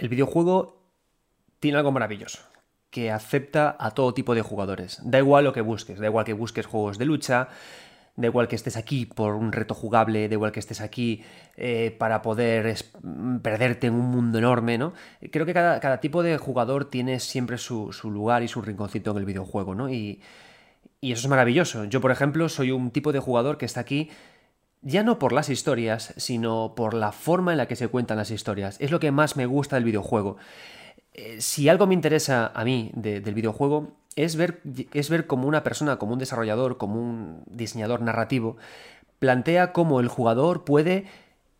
El videojuego tiene algo maravilloso, que acepta a todo tipo de jugadores. Da igual lo que busques, da igual que busques juegos de lucha, da igual que estés aquí por un reto jugable, da igual que estés aquí eh, para poder perderte en un mundo enorme, ¿no? Creo que cada, tipo de jugador tiene siempre su, lugar y su rinconcito en el videojuego, ¿no? Y eso es maravilloso. Yo, por ejemplo, soy un tipo de jugador que está aquí ya no por las historias, sino por la forma en la que se cuentan las historias. Es lo que más me gusta del videojuego. Eh, si algo me interesa a mí del videojuego es ver, es ver como una persona, como un desarrollador, como un diseñador narrativo, plantea cómo el jugador puede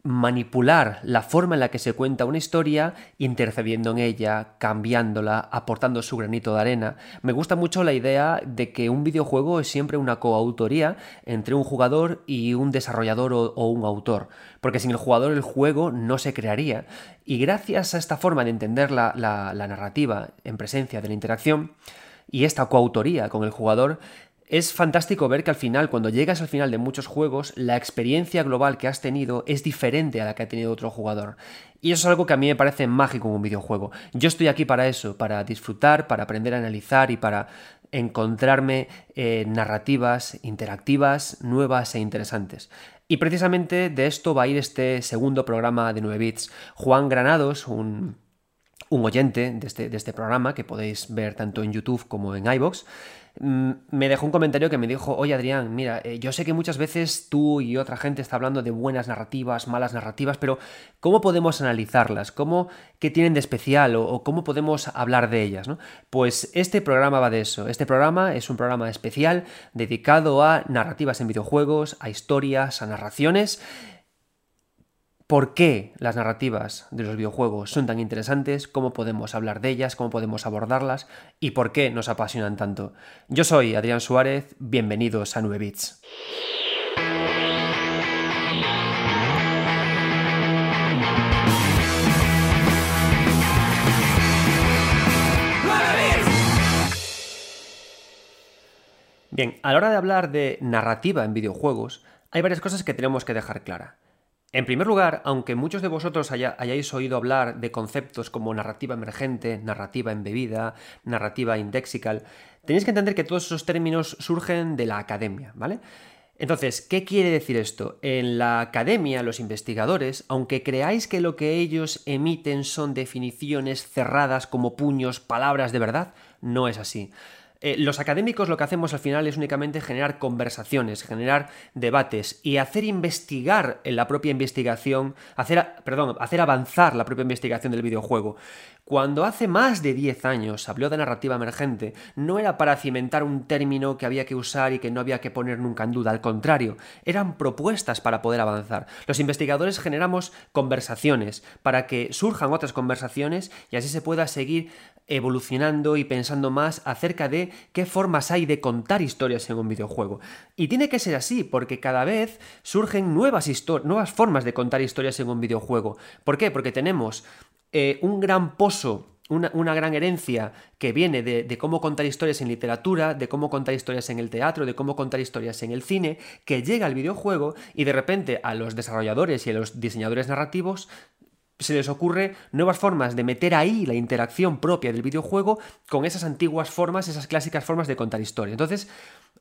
manipular la forma en la que se cuenta una historia, intercediendo en ella, cambiándola, aportando su granito de arena. Me gusta mucho la idea de que un videojuego es siempre una coautoría entre un jugador y un desarrollador o, un autor, porque sin el jugador el juego no se crearía. Y gracias a esta forma de entender la, narrativa en presencia de la interacción y esta coautoría con el jugador, es fantástico ver que al final, cuando llegas al final de muchos juegos, la experiencia global que has tenido es diferente a la que ha tenido otro jugador. Y eso es algo que a mí me parece mágico en un videojuego. Yo estoy aquí para eso, para disfrutar, para aprender a analizar y para encontrarme eh, narrativas interactivas, nuevas e interesantes. Y precisamente de esto va a ir este segundo programa de 9 bits. Juan Granados, un, oyente de este, de este programa, que podéis ver tanto en YouTube como en iBox, me dejó un comentario que me dijo, oye Adrián, mira, eh, yo sé que muchas veces tú y otra gente está hablando de buenas narrativas, malas narrativas, pero ¿cómo podemos analizarlas? ¿Cómo, ¿Qué tienen de especial o, cómo podemos hablar de ellas? ¿no? Pues este programa va de eso. Este programa es un programa especial dedicado a narrativas en videojuegos, a historias, a narraciones por qué las narrativas de los videojuegos son tan interesantes, cómo podemos hablar de ellas, cómo podemos abordarlas y por qué nos apasionan tanto. Yo soy Adrián Suárez, bienvenidos a 9 Bits. Bien, a la hora de hablar de narrativa en videojuegos, hay varias cosas que tenemos que dejar clara. En primer lugar, aunque muchos de vosotros hayáis oído hablar de conceptos como narrativa emergente, narrativa embebida, narrativa indexical, tenéis que entender que todos esos términos surgen de la academia, ¿vale? Entonces, ¿qué quiere decir esto? En la academia, los investigadores, aunque creáis que lo que ellos emiten son definiciones cerradas como puños, palabras de verdad, no es así. Eh, los académicos lo que hacemos al final es únicamente generar conversaciones, generar debates y hacer investigar en la propia investigación, hacer, perdón, hacer avanzar la propia investigación del videojuego. Cuando hace más de 10 años habló de narrativa emergente, no era para cimentar un término que había que usar y que no había que poner nunca en duda, al contrario, eran propuestas para poder avanzar. Los investigadores generamos conversaciones para que surjan otras conversaciones y así se pueda seguir evolucionando y pensando más acerca de qué formas hay de contar historias en un videojuego. Y tiene que ser así, porque cada vez surgen nuevas, nuevas formas de contar historias en un videojuego. ¿Por qué? Porque tenemos eh, un gran pozo una, gran herencia que viene de, cómo contar historias en literatura, de cómo contar historias en el teatro, de cómo contar historias en el cine, que llega al videojuego y de repente a los desarrolladores y a los diseñadores narrativos se les ocurre nuevas formas de meter ahí la interacción propia del videojuego con esas antiguas formas, esas clásicas formas de contar historia. Entonces,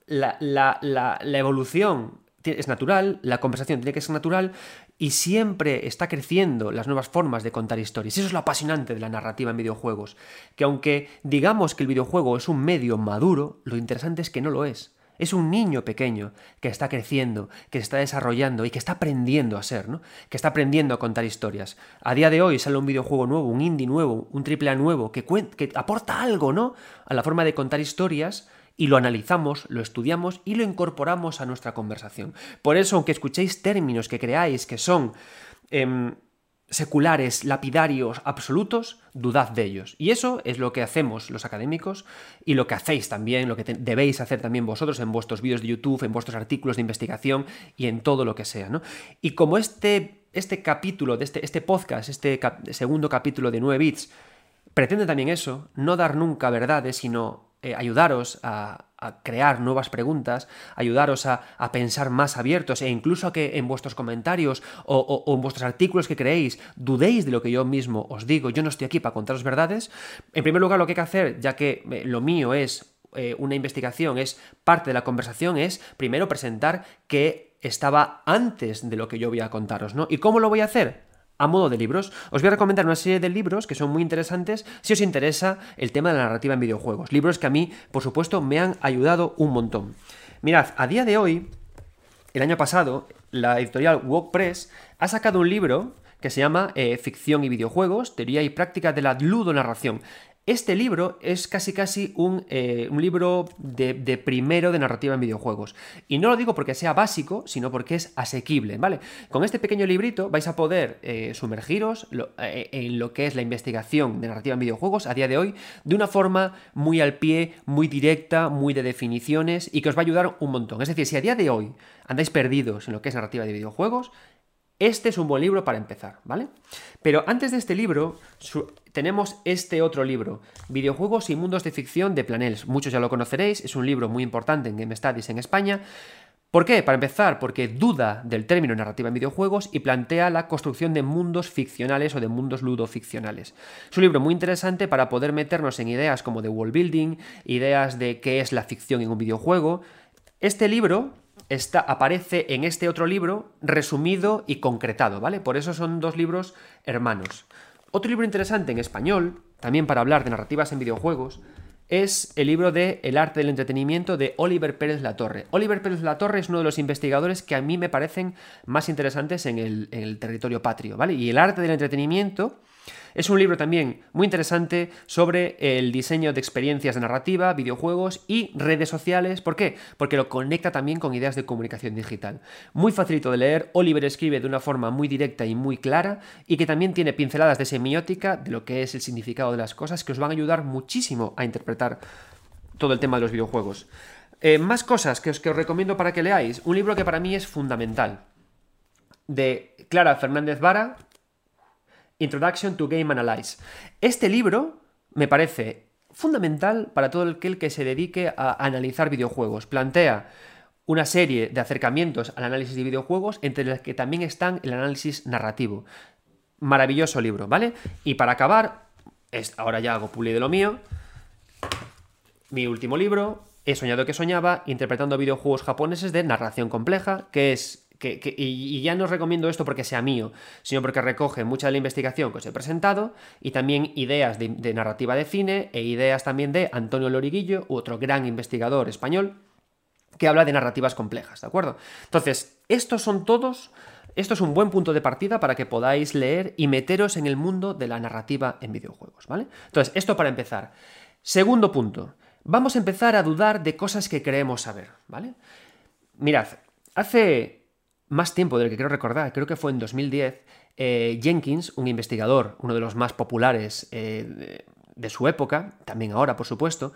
la, evolución es natural, la conversación tiene que ser natural y siempre está creciendo las nuevas formas de contar historias. Eso es lo apasionante de la narrativa en videojuegos, que aunque digamos que el videojuego es un medio maduro, lo interesante es que no lo es. Es un niño pequeño que está creciendo, que se está desarrollando y que está aprendiendo a ser, ¿no? Que está aprendiendo a contar historias. A día de hoy sale un videojuego nuevo, un indie nuevo, un triple A nuevo, que, que aporta algo, ¿no? A la forma de contar historias y lo analizamos, lo estudiamos y lo incorporamos a nuestra conversación. Por eso, aunque escuchéis términos que creáis que son... Em, seculares, lapidarios, absolutos, dudad de ellos. Y eso es lo que hacemos los académicos y lo que hacéis también, lo que debéis hacer también vosotros en vuestros vídeos de YouTube, en vuestros artículos de investigación y en todo lo que sea. ¿no? Y como este, este capítulo, de este, este podcast, este segundo capítulo de 9 bits, pretende también eso, no dar nunca verdades, sino eh, ayudaros a, crear nuevas preguntas, ayudaros a, pensar más abiertos e incluso a que en vuestros comentarios o, en vuestros artículos que creéis dudéis de lo que yo mismo os digo. Yo no estoy aquí para contaros verdades. En primer lugar, lo que hay que hacer, ya que eh, lo mío es eh, una investigación, es parte de la conversación, es primero presentar que estaba antes de lo que yo voy a contaros, ¿no? ¿Y cómo lo voy a hacer? A modo de libros. Os voy a recomendar una serie de libros que son muy interesantes si os interesa el tema de la narrativa en videojuegos. Libros que a mí, por supuesto, me han ayudado un montón. Mirad, a día de hoy, el año pasado, la editorial WordPress ha sacado un libro que se llama eh, Ficción y videojuegos, teoría y práctica de la ludonarración. Este libro es casi casi un, eh, libro de, primero de narrativa en videojuegos. Y no lo digo porque sea básico, sino porque es asequible, ¿vale? Con este pequeño librito vais a poder eh, sumergiros eh, en lo que es la investigación de narrativa en videojuegos a día de hoy de una forma muy al pie, muy directa, muy de definiciones y que os va a ayudar un montón. Es decir, si a día de hoy andáis perdidos en lo que es narrativa de videojuegos, este es un buen libro para empezar, ¿vale? Pero antes de este libro, tenemos este otro libro, Videojuegos y Mundos de Ficción de Planels. Muchos ya lo conoceréis, es un libro muy importante en Game Studies en España. ¿Por qué? Para empezar, porque duda del término narrativa en videojuegos y plantea la construcción de mundos ficcionales o de mundos ludoficcionales. Es un libro muy interesante para poder meternos en ideas como de world building, ideas de qué es la ficción en un videojuego. Este libro aparece en este otro libro resumido y concretado, ¿vale? Por eso son dos libros hermanos. Otro libro interesante en español, también para hablar de narrativas en videojuegos, es el libro de El arte del entretenimiento de Oliver Pérez Latorre. Oliver Pérez Latorre es uno de los investigadores que a mí me parecen más interesantes en el, en el territorio patrio, ¿vale? Y el arte del entretenimiento es un libro también muy interesante sobre el diseño de experiencias de narrativa, videojuegos y redes sociales. ¿Por qué? Porque lo conecta también con ideas de comunicación digital. Muy facilito de leer, Oliver escribe de una forma muy directa y muy clara y que también tiene pinceladas de semiótica, de lo que es el significado de las cosas, que os van a ayudar muchísimo a interpretar todo el tema de los videojuegos. Eh, más cosas que os, que os recomiendo para que leáis. Un libro que para mí es fundamental. De Clara Fernández Vara, Introduction to Game Analyze. Este libro me parece fundamental para todo aquel que se dedique a analizar videojuegos. Plantea una serie de acercamientos al análisis de videojuegos, entre los que también están el análisis narrativo. Maravilloso libro, ¿vale? Y para acabar, ahora ya hago puli de lo mío, mi último libro, He soñado que soñaba, interpretando videojuegos japoneses de narración compleja, que es y, ya no os recomiendo esto porque sea mío, sino porque recoge mucha de la investigación que os he presentado y también ideas de, narrativa de cine e ideas también de Antonio Loriguillo, otro gran investigador español, que habla de narrativas complejas, ¿de acuerdo? Entonces, estos son todos, esto es un buen punto de partida para que podáis leer y meteros en el mundo de la narrativa en videojuegos, ¿vale? Entonces, esto para empezar. Segundo punto, vamos a empezar a dudar de cosas que creemos saber, ¿vale? Mirad, hace más tiempo del que quiero recordar, creo que fue en 2010, eh, Jenkins, un investigador, uno de los más populares eh, de su época, también ahora por supuesto,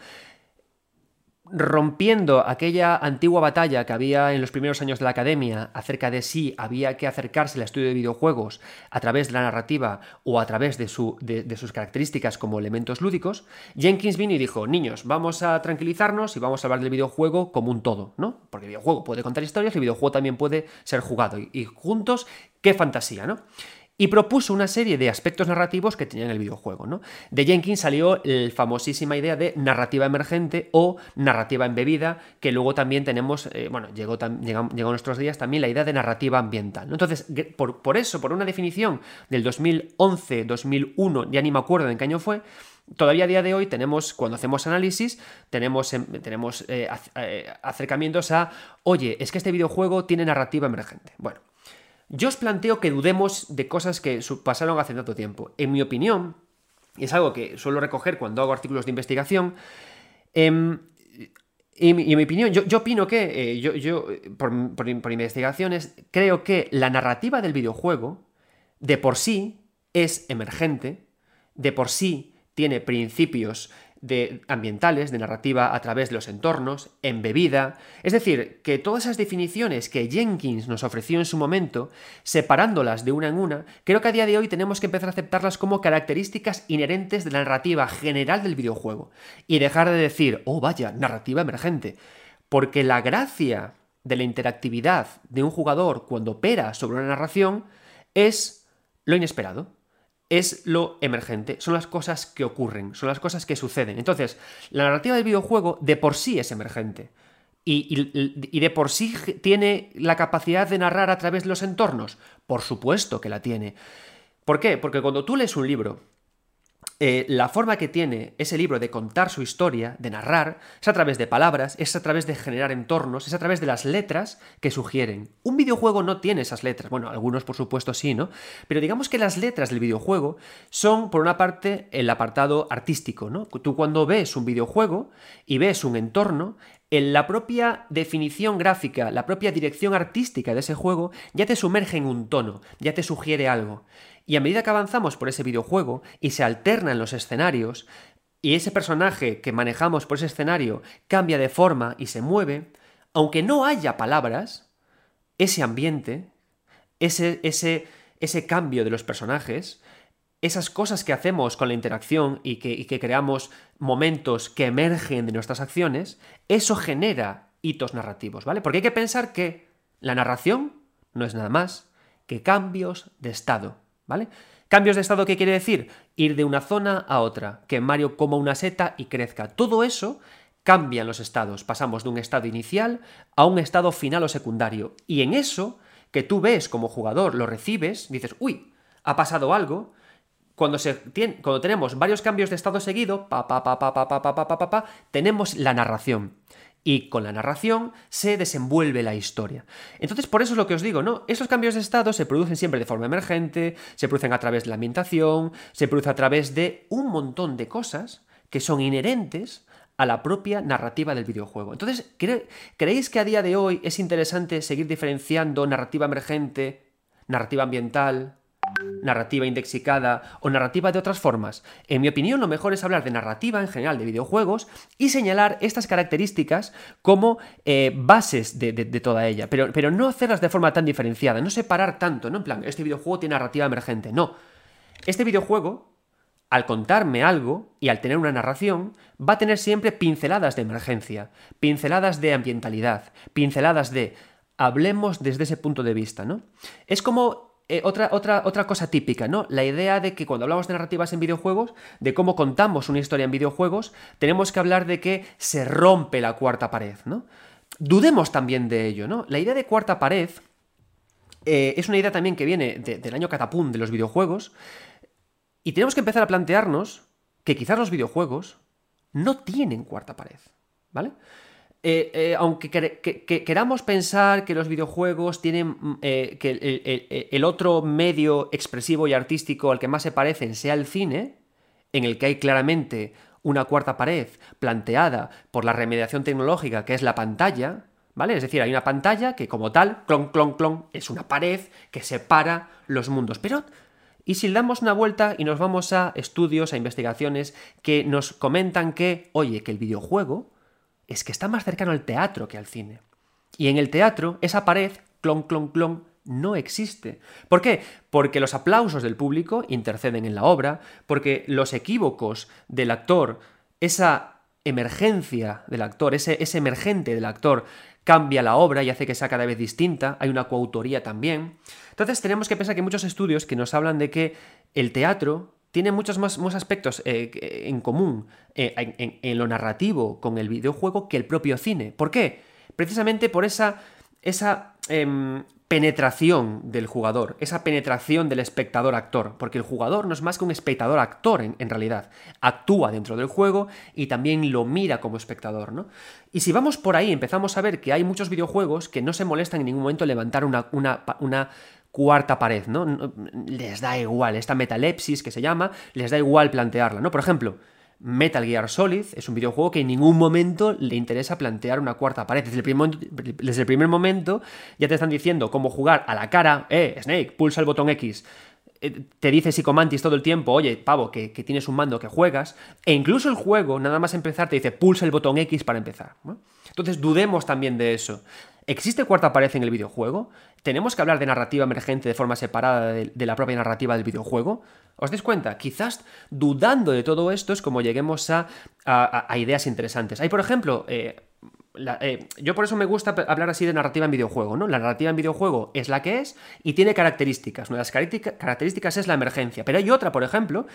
rompiendo aquella antigua batalla que había en los primeros años de la academia acerca de si había que acercarse al estudio de videojuegos a través de la narrativa o a través de, su, de, sus características como elementos lúdicos, Jenkins vino y dijo, niños, vamos a tranquilizarnos y vamos a hablar del videojuego como un todo, ¿no? Porque el videojuego puede contar historias, el videojuego también puede ser jugado y, y juntos, qué fantasía, ¿no? Y propuso una serie de aspectos narrativos que tenían el videojuego. ¿no? De Jenkins salió la famosísima idea de narrativa emergente o narrativa embebida, que luego también tenemos, eh, bueno, llegó, llegó, a nuestros días también la idea de narrativa ambiental. Entonces, por, por, eso, por una definición del 2011, 2001, ya ni me acuerdo en qué año fue, Todavía a día de hoy tenemos, cuando hacemos análisis, tenemos, em, tenemos eh, eh, acercamientos a, oye, es que este videojuego tiene narrativa emergente. Bueno, yo os planteo que dudemos de cosas que pasaron hace tanto tiempo. En mi opinión, y es algo que suelo recoger cuando hago artículos de investigación, em, y, en mi opinión, yo, opino que, eh, yo, por, por, investigaciones, creo que la narrativa del videojuego, de por sí, es emergente, de por sí tiene principios de ambientales, de narrativa a través de los entornos, embebida. Es decir, que todas esas definiciones que Jenkins nos ofreció en su momento, separándolas de una en una, creo que a día de hoy tenemos que empezar a aceptarlas como características inherentes de la narrativa general del videojuego. Y dejar de decir, oh vaya, narrativa emergente. Porque la gracia de la interactividad de un jugador cuando opera sobre una narración es lo inesperado es lo emergente, son las cosas que ocurren, son las cosas que suceden. Entonces, la narrativa del videojuego de por sí es emergente. Y, de por sí tiene la capacidad de narrar a través de los entornos. Por supuesto que la tiene. ¿Por qué? Porque cuando tú lees un libro eh, la forma que tiene ese libro de contar su historia, de narrar, es a través de palabras, es a través de generar entornos, es a través de las letras que sugieren. Un videojuego no tiene esas letras, bueno, algunos por supuesto sí, ¿no? Pero digamos que las letras del videojuego son, por una parte, el apartado artístico, ¿no? Tú cuando ves un videojuego y ves un entorno, en la propia definición gráfica, la propia dirección artística de ese juego, ya te sumerge en un tono, ya te sugiere algo. Y a medida que avanzamos por ese videojuego y se alternan los escenarios, y ese personaje que manejamos por ese escenario cambia de forma y se mueve, aunque no haya palabras, ese ambiente, ese, ese, ese cambio de los personajes, esas cosas que hacemos con la interacción y que, creamos momentos que emergen de nuestras acciones, eso genera hitos narrativos, ¿vale? Porque hay que pensar que la narración no es nada más que cambios de estado, Cambios de estado, ¿qué quiere decir? Ir de una zona a otra, que Mario coma una seta y crezca. Todo eso cambia en los estados. Pasamos de un estado inicial a un estado final o secundario. Y en eso, que tú ves como jugador, lo recibes, dices, uy, ha pasado algo, cuando, se cuando tenemos varios cambios de estado seguido, tenemos la narración. Y con la narración se desenvuelve la historia. Entonces, por eso es lo que os digo, ¿no? Esos cambios de estado se producen siempre de forma emergente, se producen a través de la ambientación, se produce a través de un montón de cosas que son inherentes a la propia narrativa del videojuego. Entonces, ¿creéis que a día de hoy es interesante seguir diferenciando narrativa emergente, narrativa ambiental, narrativa indexicada o narrativa de otras formas. En mi opinión, lo mejor es hablar de narrativa en general de videojuegos y señalar estas características como eh, bases de, toda ella, pero, pero no hacerlas de forma tan diferenciada, no separar tanto, ¿no? En plan, este videojuego tiene narrativa emergente, no. Este videojuego, al contarme algo y al tener una narración, va a tener siempre pinceladas de emergencia, pinceladas de ambientalidad, pinceladas de hablemos desde ese punto de vista, ¿no? Es como eh, otra, otra, otra cosa típica, ¿no? La idea de que cuando hablamos de narrativas en videojuegos, de cómo contamos una historia en videojuegos, tenemos que hablar de que se rompe la cuarta pared, ¿no? Dudemos también de ello, ¿no? La idea de cuarta pared eh, es una idea también que viene del año catapum de los videojuegos, y tenemos que empezar a plantearnos que quizás los videojuegos no tienen cuarta pared, ¿vale? Eh, eh, aunque queramos pensar que los videojuegos tienen mm, eh, que el, otro medio expresivo y artístico al que más se parecen sea el cine, en el que hay claramente una cuarta pared planteada por la remediación tecnológica que es la pantalla, ¿vale? Es decir, hay una pantalla que como tal, clon, clon, clon, es una pared que separa los mundos. Pero y si le damos una vuelta y nos vamos a estudios, a investigaciones que nos comentan que, oye, que el videojuego es que está más cercano al teatro que al cine. Y en el teatro, esa pared, clon, clon, clon, no existe. ¿Por qué? Porque los aplausos del público interceden en la obra, porque los equívocos del actor, esa emergencia del actor, ese, ese emergente del actor, cambia la obra y hace que sea cada vez distinta, hay una coautoría también. Entonces tenemos que pensar que hay muchos estudios que nos hablan de que el teatro tiene muchos más, aspectos eh, en común eh, en, lo narrativo con el videojuego que el propio cine. ¿Por qué? Precisamente por esa, esa em, penetración del jugador, esa penetración del espectador-actor, porque el jugador no es más que un espectador-actor en, realidad. Actúa dentro del juego y también lo mira como espectador, ¿no? Y si vamos por ahí, empezamos a ver que hay muchos videojuegos que no se molestan en ningún momento en levantar una, una cuarta pared, ¿no? Les da igual, esta metalepsis que se llama, les da igual plantearla, ¿no? Por ejemplo, Metal Gear Solid es un videojuego que en ningún momento le interesa plantear una cuarta pared. Desde el, primer, desde el primer momento ya te están diciendo cómo jugar a la cara, eh, Snake, pulsa el botón X. eh, te dice Psicomantis todo el tiempo, oye, pavo, que, tienes un mando que juegas, e incluso el juego, nada más empezar, te dice, pulsa el botón X para empezar. Entonces, dudemos también de eso. ¿Existe cuarta pared en el videojuego? ¿Tenemos que hablar de narrativa emergente de forma separada de, la propia narrativa del videojuego? ¿Os dais cuenta? Quizás dudando de todo esto es como lleguemos a, ideas interesantes. Hay, por ejemplo, eh, eh, yo por eso me gusta hablar así de narrativa en videojuego, ¿no? La narrativa en videojuego es la que es y tiene características. Una de las características es la emergencia. Pero hay otra, por ejemplo,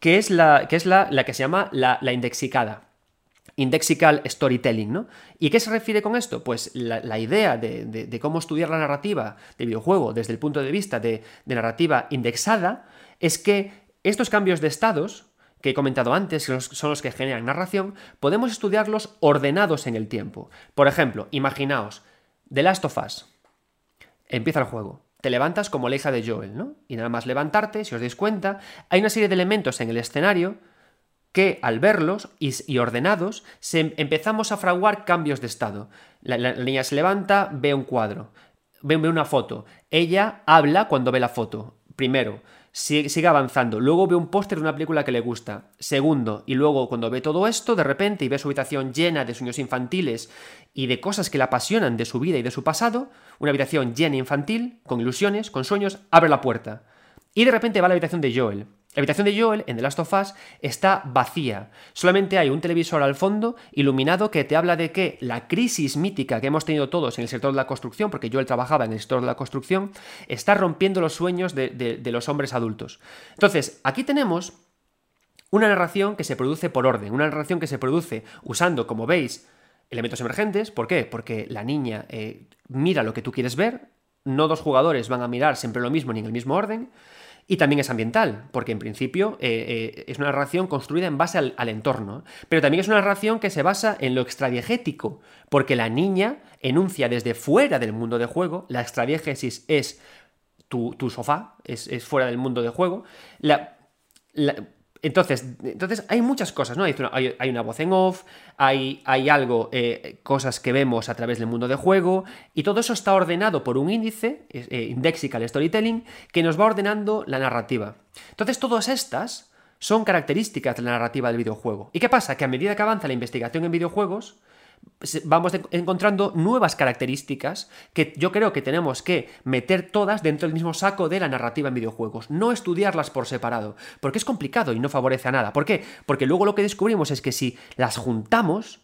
que es la que, es la, que se llama la, indexicada. Indexical storytelling, ¿no? ¿Y qué se refiere con esto? Pues la, idea de, cómo estudiar la narrativa del videojuego desde el punto de vista de narrativa indexada es que estos cambios de estados que he comentado antes, que son los que generan narración, podemos estudiarlos ordenados en el tiempo. Por ejemplo, imaginaos, The Last of Us. Empieza el juego. Te levantas como la de Joel, ¿no? Y nada más levantarte, si os dais cuenta, hay una serie de elementos en el escenario que al verlos y, ordenados empezamos a fraguar cambios de estado. La, la, niña se levanta, ve un cuadro, ve una foto. Ella habla cuando ve la foto. Primero, sigue avanzando. Luego ve un póster de una película que le gusta. Segundo, y luego cuando ve todo esto, de repente, y ve su habitación llena de sueños infantiles y de cosas que le apasionan de su vida y de su pasado, una habitación llena infantil, con ilusiones, con sueños, abre la puerta. Y de repente va a la habitación de Joel. La habitación de Joel en The Last of Us está vacía. Solamente hay un televisor al fondo iluminado que te habla de que la crisis mítica que hemos tenido todos en el sector de la construcción, porque Joel trabajaba en el sector de la construcción, está rompiendo los sueños de, los hombres adultos. Entonces, aquí tenemos una narración que se produce por orden, una narración que se produce usando, como veis, elementos emergentes. ¿Por qué? Porque la niña eh, mira lo que tú quieres ver, no dos jugadores van a mirar siempre lo mismo ni en el mismo orden. Y también es ambiental, porque en principio eh, eh, es una narración construida en base al, entorno. Pero también es una narración que se basa en lo extradiegético, porque la niña enuncia desde fuera del mundo de juego, la extradiegesis es tu, sofá, es, fuera del mundo de juego. La, entonces, entonces, hay muchas cosas, ¿no? Hay una, voz en off, hay, hay algo, eh, cosas que vemos a través del mundo de juego, y todo eso está ordenado por un índice, eh, Indexical Storytelling, que nos va ordenando la narrativa. Entonces, todas estas son características de la narrativa del videojuego. ¿Y qué pasa? Que a medida que avanza la investigación en videojuegos, vamos encontrando nuevas características que yo creo que tenemos que meter todas dentro del mismo saco de la narrativa en videojuegos, no estudiarlas por separado, porque es complicado y no favorece a nada. ¿Por qué? Porque luego lo que descubrimos es que si las juntamos,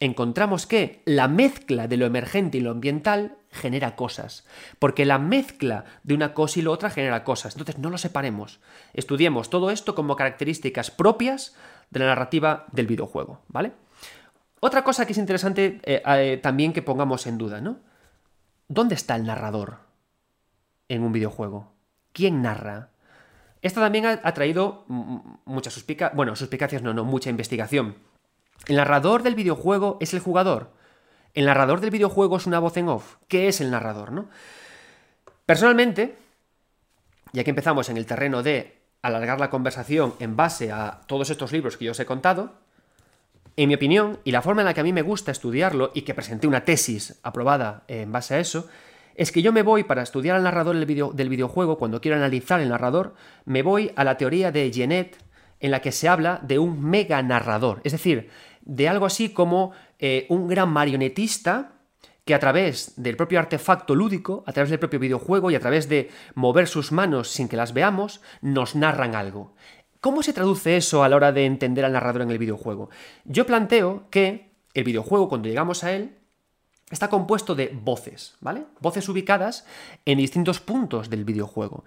encontramos que la mezcla de lo emergente y lo ambiental genera cosas, porque la mezcla de una cosa y la otra genera cosas. Entonces no lo separemos, estudiemos todo esto como características propias de la narrativa del videojuego, ¿vale? Otra cosa que es interesante eh, eh, también que pongamos en duda, ¿no? ¿Dónde está el narrador en un videojuego? ¿Quién narra? Esto también ha, traído muchas suspicacias, bueno, suspicacias no, no, mucha investigación. El narrador del videojuego es el jugador. El narrador del videojuego es una voz en off. ¿Qué es el narrador, no? Personalmente, ya que empezamos en el terreno de alargar la conversación en base a todos estos libros que yo os he contado, en mi opinión, y la forma en la que a mí me gusta estudiarlo, y que presenté una tesis aprobada en base a eso, es que yo me voy para estudiar al narrador del, videojuego, cuando quiero analizar el narrador, me voy a la teoría de Genet, en la que se habla de un mega narrador, es decir, de algo así como eh, un gran marionetista que a través del propio artefacto lúdico, a través del propio videojuego y a través de mover sus manos sin que las veamos, nos narran algo. ¿Cómo se traduce eso a la hora de entender al narrador en el videojuego? Yo planteo que el videojuego, cuando llegamos a él, está compuesto de voces, ¿vale? Voces ubicadas en distintos puntos del videojuego.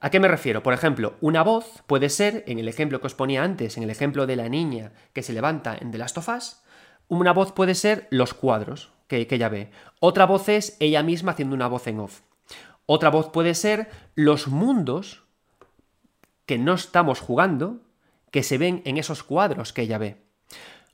¿A qué me refiero? Por ejemplo, una voz puede ser, en el ejemplo que os ponía antes, en el ejemplo de la niña que se levanta en The Last of Us, una voz puede ser los cuadros que, que ella ve. Otra voz es ella misma haciendo una voz en off. Otra voz puede ser los mundos que no estamos jugando, que se ven en esos cuadros que ella ve.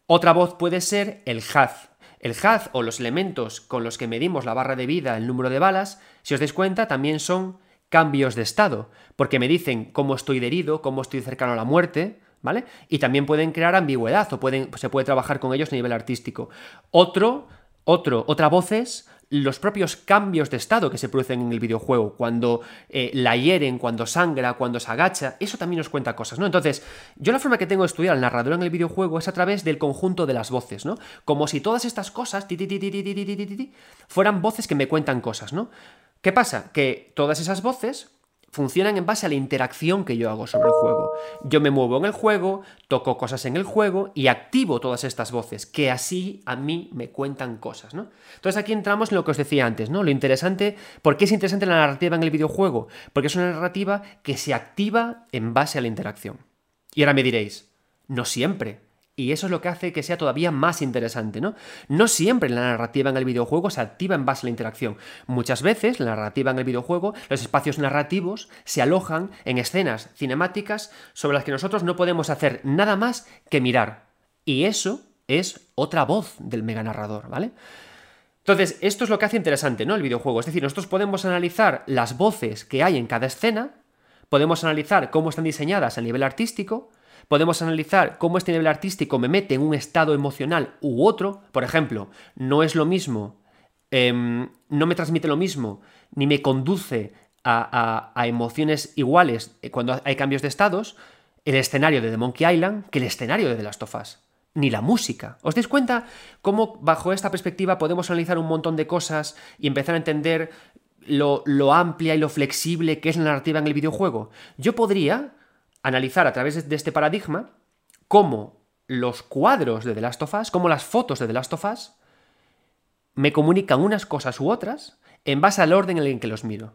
Otra voz puede ser el haz. El haz o los elementos con los que medimos la barra de vida, el número de balas, si os dais cuenta, también son cambios de estado, porque me dicen cómo estoy herido, cómo estoy cercano a la muerte, ¿vale? Y también pueden crear ambigüedad o pueden, se puede trabajar con ellos a nivel artístico. Otro, otro, otra voz es los propios cambios de estado que se producen en el videojuego, cuando eh, la hieren, cuando sangra, cuando se agacha, eso también nos cuenta cosas, ¿no? Entonces, yo la forma que tengo de estudiar al narrador en el videojuego es a través del conjunto de las voces, ¿no? Como si todas estas cosas fueran voces que me cuentan cosas, ¿no? ¿Qué pasa? Que todas esas voces funcionan en base a la interacción que yo hago sobre el juego. Yo me muevo en el juego, toco cosas en el juego y activo todas estas voces, que así a mí me cuentan cosas, ¿no? Entonces aquí entramos en lo que os decía antes, ¿no? Lo interesante, ¿por qué es interesante la narrativa en el videojuego? Porque es una narrativa que se activa en base a la interacción. Y ahora me diréis, no siempre. Y eso es lo que hace que sea todavía más interesante, ¿no? No siempre la narrativa en el videojuego se activa en base a la interacción. Muchas veces la narrativa en el videojuego, los espacios narrativos, se alojan en escenas cinemáticas sobre las que nosotros no podemos hacer nada más que mirar. Y eso es otra voz del mega narrador, ¿vale? Entonces, esto es lo que hace interesante, ¿no? El videojuego. Es decir, nosotros podemos analizar las voces que hay en cada escena, podemos analizar cómo están diseñadas a nivel artístico, Podemos analizar cómo este nivel artístico me mete en un estado emocional u otro. Por ejemplo, no es lo mismo, em, no me transmite lo mismo, ni me conduce a, emociones iguales cuando hay cambios de estados, el escenario de The Monkey Island que el escenario de The Last of Us. Ni la música. ¿Os dais cuenta cómo bajo esta perspectiva podemos analizar un montón de cosas y empezar a entender lo, lo, amplia y lo flexible que es la narrativa en el videojuego. Yo podría analizar a través de este paradigma cómo los cuadros de The Last of Us, cómo las fotos de The Last of Us me comunican unas cosas u otras en base al orden en el que los miro.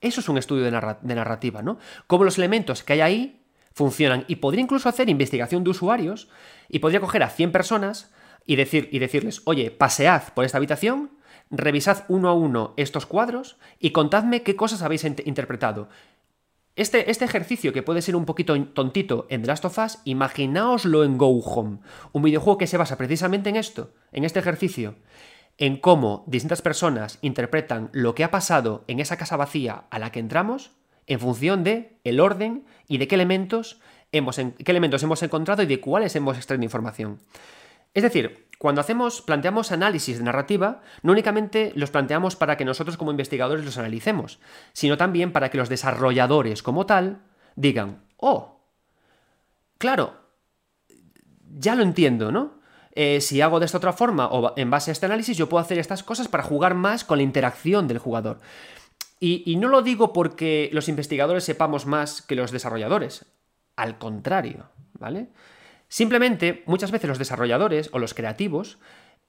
Eso es un estudio de, narrativa, ¿no? Cómo los elementos que hay ahí funcionan. Y podría incluso hacer investigación de usuarios y podría coger a 100 personas y, decir, y decirles, oye, pasead por esta habitación, revisad uno a uno estos cuadros y contadme qué cosas habéis interpretado. Este, este, ejercicio, que puede ser un poquito tontito en The Last of Us, imaginaoslo en Go Home, un videojuego que se basa precisamente en esto, en este ejercicio, en cómo distintas personas interpretan lo que ha pasado en esa casa vacía a la que entramos en función de el orden y de qué elementos hemos, qué elementos hemos encontrado y de cuáles hemos extraído información. Es decir, cuando hacemos, planteamos análisis de narrativa, no únicamente los planteamos para que nosotros como investigadores los analicemos, sino también para que los desarrolladores como tal digan, oh, claro, ya lo entiendo, ¿no? Eh, si hago de esta otra forma o en base a este análisis, yo puedo hacer estas cosas para jugar más con la interacción del jugador. y no lo digo porque los investigadores sepamos más que los desarrolladores, al contrario, ¿vale? Simplemente, muchas veces los desarrolladores o los creativos,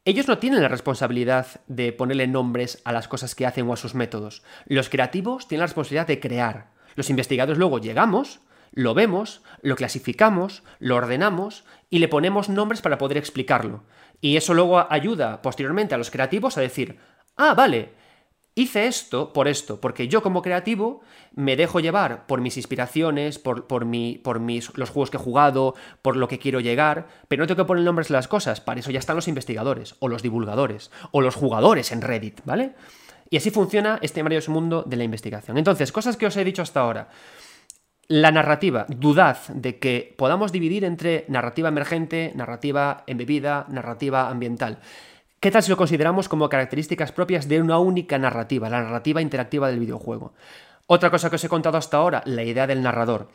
ellos no tienen la responsabilidad de ponerle nombres a las cosas que hacen o a sus métodos. Los creativos tienen la responsabilidad de crear. Los investigadores luego llegamos, lo vemos, lo clasificamos, lo ordenamos y le ponemos nombres para poder explicarlo. Y eso luego ayuda posteriormente a los creativos a decir, ah, vale, hice esto por esto, porque yo como creativo me dejo llevar por mis inspiraciones, por, por, por mis, los juegos que he jugado, por lo que quiero llegar, pero no tengo que poner nombres a las cosas, para eso ya están los investigadores, o los divulgadores, o los jugadores en Reddit, ¿vale? Y así funciona este maravilloso mundo de la investigación. Entonces, cosas que os he dicho hasta ahora. La narrativa, dudad de que podamos dividir entre narrativa emergente, narrativa embebida, narrativa ambiental. ¿Qué tal si lo consideramos como características propias de una única narrativa, la narrativa interactiva del videojuego? Otra cosa que os he contado hasta ahora, la idea del narrador.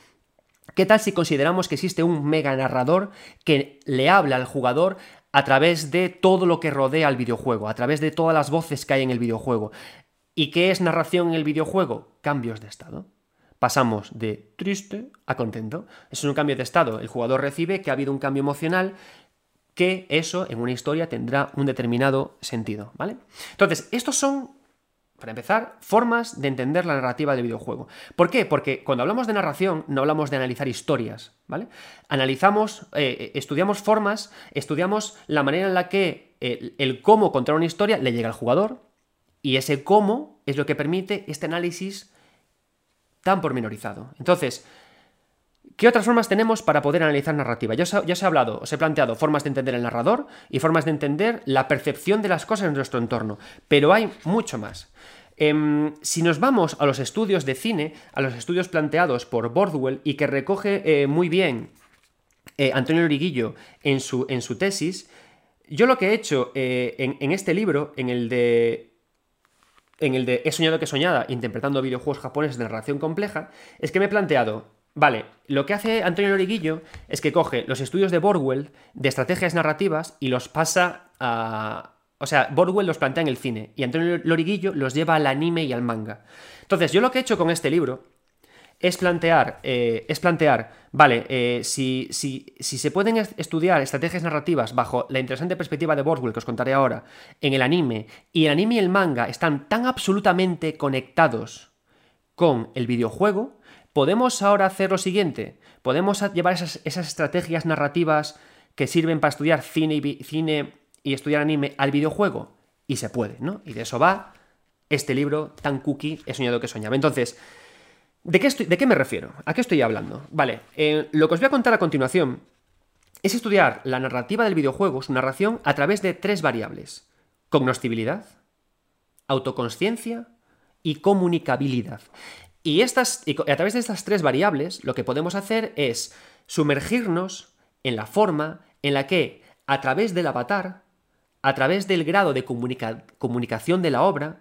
¿Qué tal si consideramos que existe un mega narrador que le habla al jugador a través de todo lo que rodea al videojuego, a través de todas las voces que hay en el videojuego? ¿Y qué es narración en el videojuego? Cambios de estado. Pasamos de triste a contento. Es un cambio de estado. El jugador recibe que ha habido un cambio emocional que eso en una historia tendrá un determinado sentido, ¿vale? Entonces, estos son, para empezar, formas de entender la narrativa del videojuego. ¿Por qué? Porque cuando hablamos de narración no hablamos de analizar historias, ¿vale? Analizamos, eh, estudiamos formas, estudiamos la manera en la que el, el cómo contar una historia le llega al jugador y ese cómo es lo que permite este análisis tan pormenorizado. Entonces, ¿Qué otras formas tenemos para poder analizar narrativa? Ya os, he hablado, os he planteado formas de entender el narrador y formas de entender la percepción de las cosas en nuestro entorno, pero hay mucho más. Em, si nos vamos a los estudios de cine, a los estudios planteados por Bordwell y que recoge eh, muy bien eh, Antonio Loriguillo en su, en su tesis, yo lo que he hecho eh, en, este libro, en el de. En el de He soñado que soñada, interpretando videojuegos japoneses de narración compleja, es que me he planteado. Vale, lo que hace Antonio Loriguillo es que coge los estudios de Borwell de estrategias narrativas y los pasa a. O sea, Borwell los plantea en el cine y Antonio Loriguillo los lleva al anime y al manga. Entonces, yo lo que he hecho con este libro es plantear, eh, es plantear vale, eh, si, si, si, se pueden estudiar estrategias narrativas bajo la interesante perspectiva de Bordwell que os contaré ahora, en el anime, y el anime y el manga están tan absolutamente conectados con el videojuego, podemos ahora hacer lo siguiente, podemos llevar esas, estrategias narrativas que sirven para estudiar cine y, estudiar anime al videojuego, y se puede, ¿no? Y de eso va este libro tan cookie, he soñado que soñaba. Entonces, ¿De qué, ¿De qué me refiero? ¿A qué estoy hablando? Vale, eh, lo que os voy a contar a continuación es estudiar la narrativa del videojuego, su narración, a través de tres variables. Cognoscibilidad, autoconsciencia y comunicabilidad. Y, estas, a través de estas tres variables lo que podemos hacer es sumergirnos en la forma en la que, a través del avatar, a través del grado de comunicación de la obra,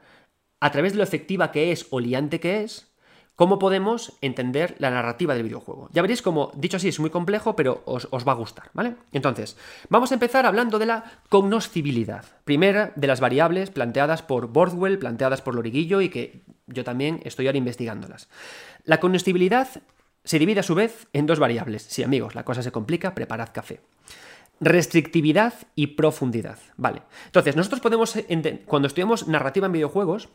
a través de lo efectiva que es o liante que es, cómo podemos entender la narrativa del videojuego. Ya veréis como, dicho así, es muy complejo, pero os, va a gustar, ¿vale? Entonces, vamos a empezar hablando de la cognoscibilidad, primera de las variables planteadas por Bordwell, planteadas por Loriguillo y que yo también estoy ahora investigándolas. La cognoscibilidad se divide a su vez en dos variables. Sí, amigos, la cosa se complica, preparad café. Restrictividad y profundidad. Vale. Entonces, nosotros podemos, cuando estudiamos narrativa en videojuegos,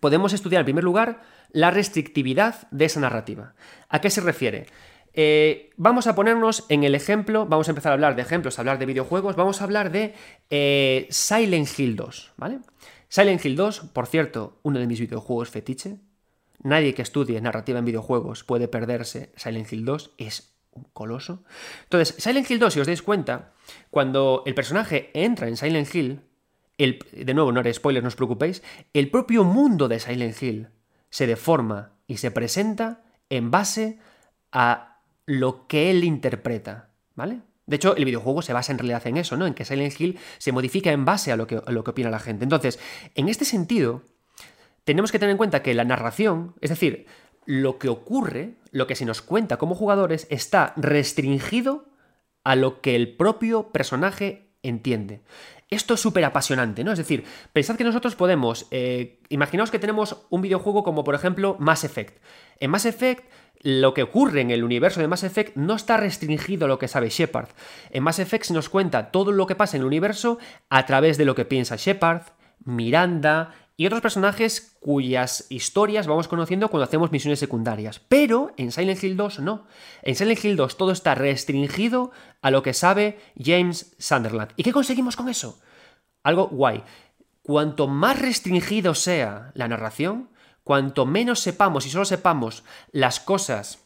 podemos estudiar en primer lugar la restrictividad de esa narrativa. ¿A qué se refiere? Eh, vamos a ponernos en el ejemplo, vamos a empezar a hablar de ejemplos, a hablar de videojuegos, vamos a hablar de eh, Silent Hill 2, ¿vale? Silent Hill 2, por cierto, uno de mis videojuegos fetiche. Nadie que estudie narrativa en videojuegos puede perderse Silent Hill 2, es un coloso. Entonces, Silent Hill 2, si os dais cuenta, cuando el personaje entra en Silent Hill, de nuevo, no haré spoilers, no os preocupéis, el propio mundo de Silent Hill se deforma y se presenta en base a lo que él interpreta, ¿vale? De hecho, el videojuego se basa en realidad en eso, ¿no? En que Silent Hill se modifica en base a lo que, a lo que opina la gente. Entonces, en este sentido, tenemos que tener en cuenta que la narración, es decir, lo que ocurre, lo que se nos cuenta como jugadores, está restringido a lo que el propio personaje entiende. Esto es súper apasionante, ¿no? Es decir, pensad que nosotros podemos, eh, imaginaos que tenemos un videojuego como por ejemplo Mass Effect. En Mass Effect lo que ocurre en el universo de Mass Effect no está restringido a lo que sabe Shepard. En Mass Effect se nos cuenta todo lo que pasa en el universo a través de lo que piensa Shepard, Miranda, y otros personajes cuyas historias vamos conociendo cuando hacemos misiones secundarias. Pero en Silent Hill 2 no. En Silent Hill 2 todo está restringido a lo que sabe James Sunderland. ¿Y qué conseguimos con eso? Algo guay. Cuanto más restringido sea la narración, cuanto menos sepamos y solo sepamos las cosas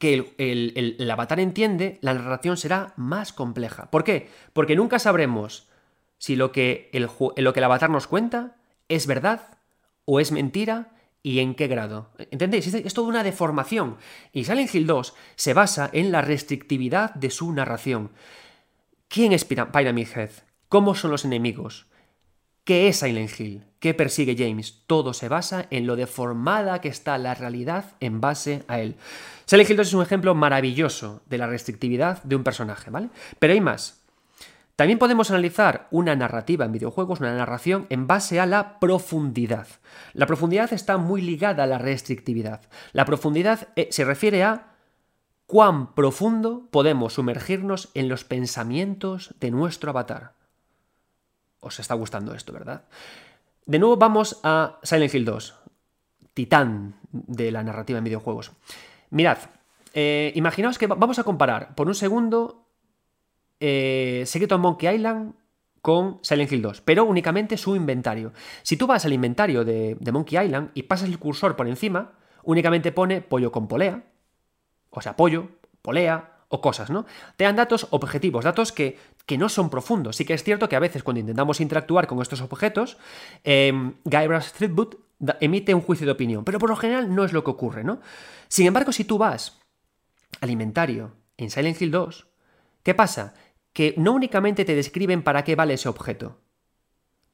que el, avatar entiende, la narración será más compleja. ¿Por qué? Porque nunca sabremos si lo que lo que el avatar nos cuenta ¿Es verdad o es mentira? ¿Y en qué grado? ¿Entendéis? Es toda una deformación. Y Silent Hill 2 se basa en la restrictividad de su narración. ¿Quién es Pyramid Head? ¿Cómo son los enemigos? ¿Qué es Silent Hill? ¿Qué persigue James? Todo se basa en lo deformada que está la realidad en base a él. Silent Hill 2 es un ejemplo maravilloso de la restrictividad de un personaje, ¿vale? Pero hay más. También podemos analizar una narrativa en videojuegos, una narración, en base a la profundidad. La profundidad está muy ligada a la restrictividad. La profundidad eh, se refiere a cuán profundo podemos sumergirnos en los pensamientos de nuestro avatar. Os está gustando esto, ¿verdad? De nuevo vamos a Silent Hill 2, titán de la narrativa en videojuegos. Mirad, eh, imaginaos que vamos a comparar por un segundo eh, Secret of Monkey Island con Silent Hill 2, pero únicamente su inventario. Si tú vas al inventario de, Monkey Island y pasas el cursor por encima, únicamente pone pollo con polea, o sea, pollo, polea o cosas, ¿no? Te dan datos objetivos, datos que, que, no son profundos. Sí que es cierto que a veces cuando intentamos interactuar con estos objetos, eh, Guybrush Threepwood emite un juicio de opinión, pero por lo general no es lo que ocurre, ¿no? Sin embargo, si tú vas al inventario en Silent Hill 2, ¿qué pasa? Que no únicamente te describen para qué vale ese objeto,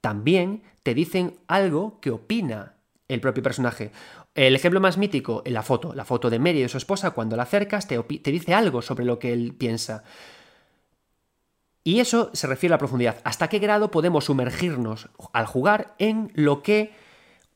también te dicen algo que opina el propio personaje. El ejemplo más mítico, la foto, la foto de Mary y de su esposa, cuando la acercas te, te dice algo sobre lo que él piensa. Y eso se refiere a la profundidad. ¿Hasta qué grado podemos sumergirnos al jugar en lo que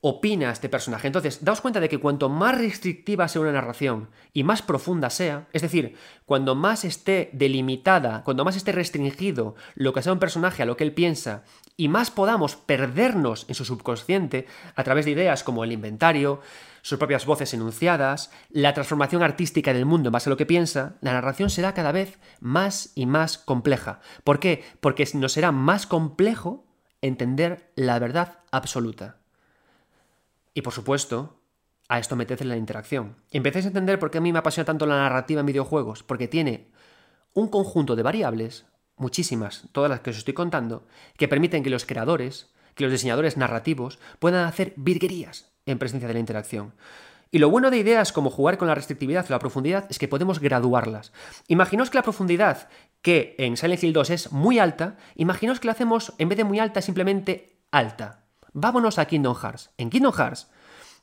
opina este personaje? Entonces, daos cuenta de que cuanto más restrictiva sea una narración y más profunda sea, es decir, cuando más esté delimitada, cuando más esté restringido lo que sea un personaje a lo que él piensa y más podamos perdernos en su subconsciente a través de ideas como el inventario, sus propias voces enunciadas, la transformación artística del mundo en base a lo que piensa, la narración será cada vez más y más compleja. ¿Por qué? Porque nos será más complejo entender la verdad absoluta. Y por supuesto, a esto metece la interacción. Empecéis a entender por qué a mí me apasiona tanto la narrativa en videojuegos, porque tiene un conjunto de variables, muchísimas, todas las que os estoy contando, que permiten que los creadores, que los diseñadores narrativos puedan hacer virguerías en presencia de la interacción. Y lo bueno de ideas como jugar con la restrictividad o la profundidad es que podemos graduarlas. Imaginaos que la profundidad, que en Silent Hill 2 es muy alta, imaginaos que la hacemos, en vez de muy alta, simplemente alta. Vámonos a Kingdom Hearts. En Kingdom Hearts,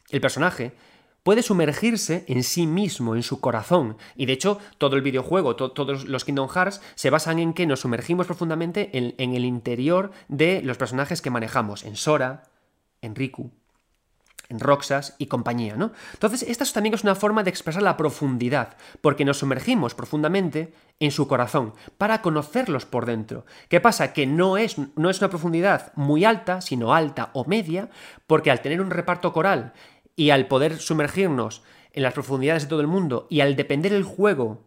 el personaje puede sumergirse en sí mismo, en su corazón. Y de hecho, todo el videojuego, todos los Kingdom Hearts se basan en que nos sumergimos profundamente en el interior de los personajes que manejamos, en Sora, en Riku, en Roxas y compañía, ¿no? Entonces, esta también es una forma de expresar la profundidad, porque nos sumergimos profundamente en su corazón, para conocerlos por dentro. ¿Qué pasa? Que no es, no es una profundidad muy alta, sino alta o media, porque al tener un reparto coral y al poder sumergirnos en las profundidades de todo el mundo y al depender el juego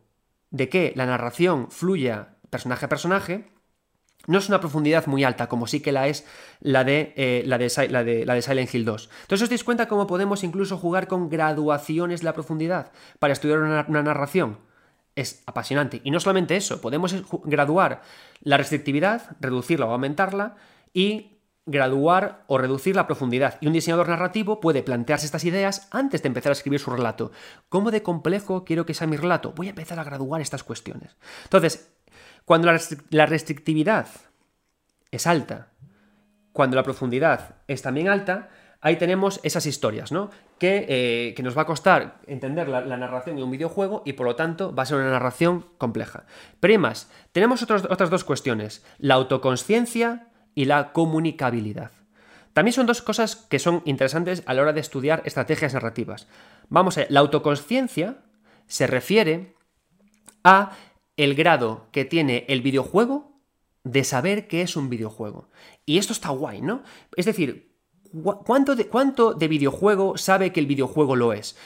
de que la narración fluya personaje a personaje, no es una profundidad muy alta, como sí que la es la de, eh, la, de, la, de, Silent Hill 2. Entonces os dais cuenta cómo podemos incluso jugar con graduaciones de la profundidad para estudiar una, narración. Es apasionante. Y no solamente eso, podemos graduar la restrictividad, reducirla o aumentarla y graduar o reducir la profundidad. Y un diseñador narrativo puede plantearse estas ideas antes de empezar a escribir su relato. ¿Cómo de complejo quiero que sea mi relato? Voy a empezar a graduar estas cuestiones. Entonces, cuando la, restrictividad es alta, cuando la profundidad es también alta, ahí tenemos esas historias, ¿no? Que, eh, nos va a costar entender la, narración de un videojuego y por lo tanto va a ser una narración compleja. Pero hay más, tenemos otras dos cuestiones, la autoconsciencia y la comunicabilidad. También son dos cosas que son interesantes a la hora de estudiar estrategias narrativas. Vamos a ver, la autoconsciencia se refiere a el grado que tiene el videojuego de saber que es un videojuego. Y esto está guay, ¿no? Es decir, ¿cuánto de, cuánto de videojuego sabe que el videojuego lo es?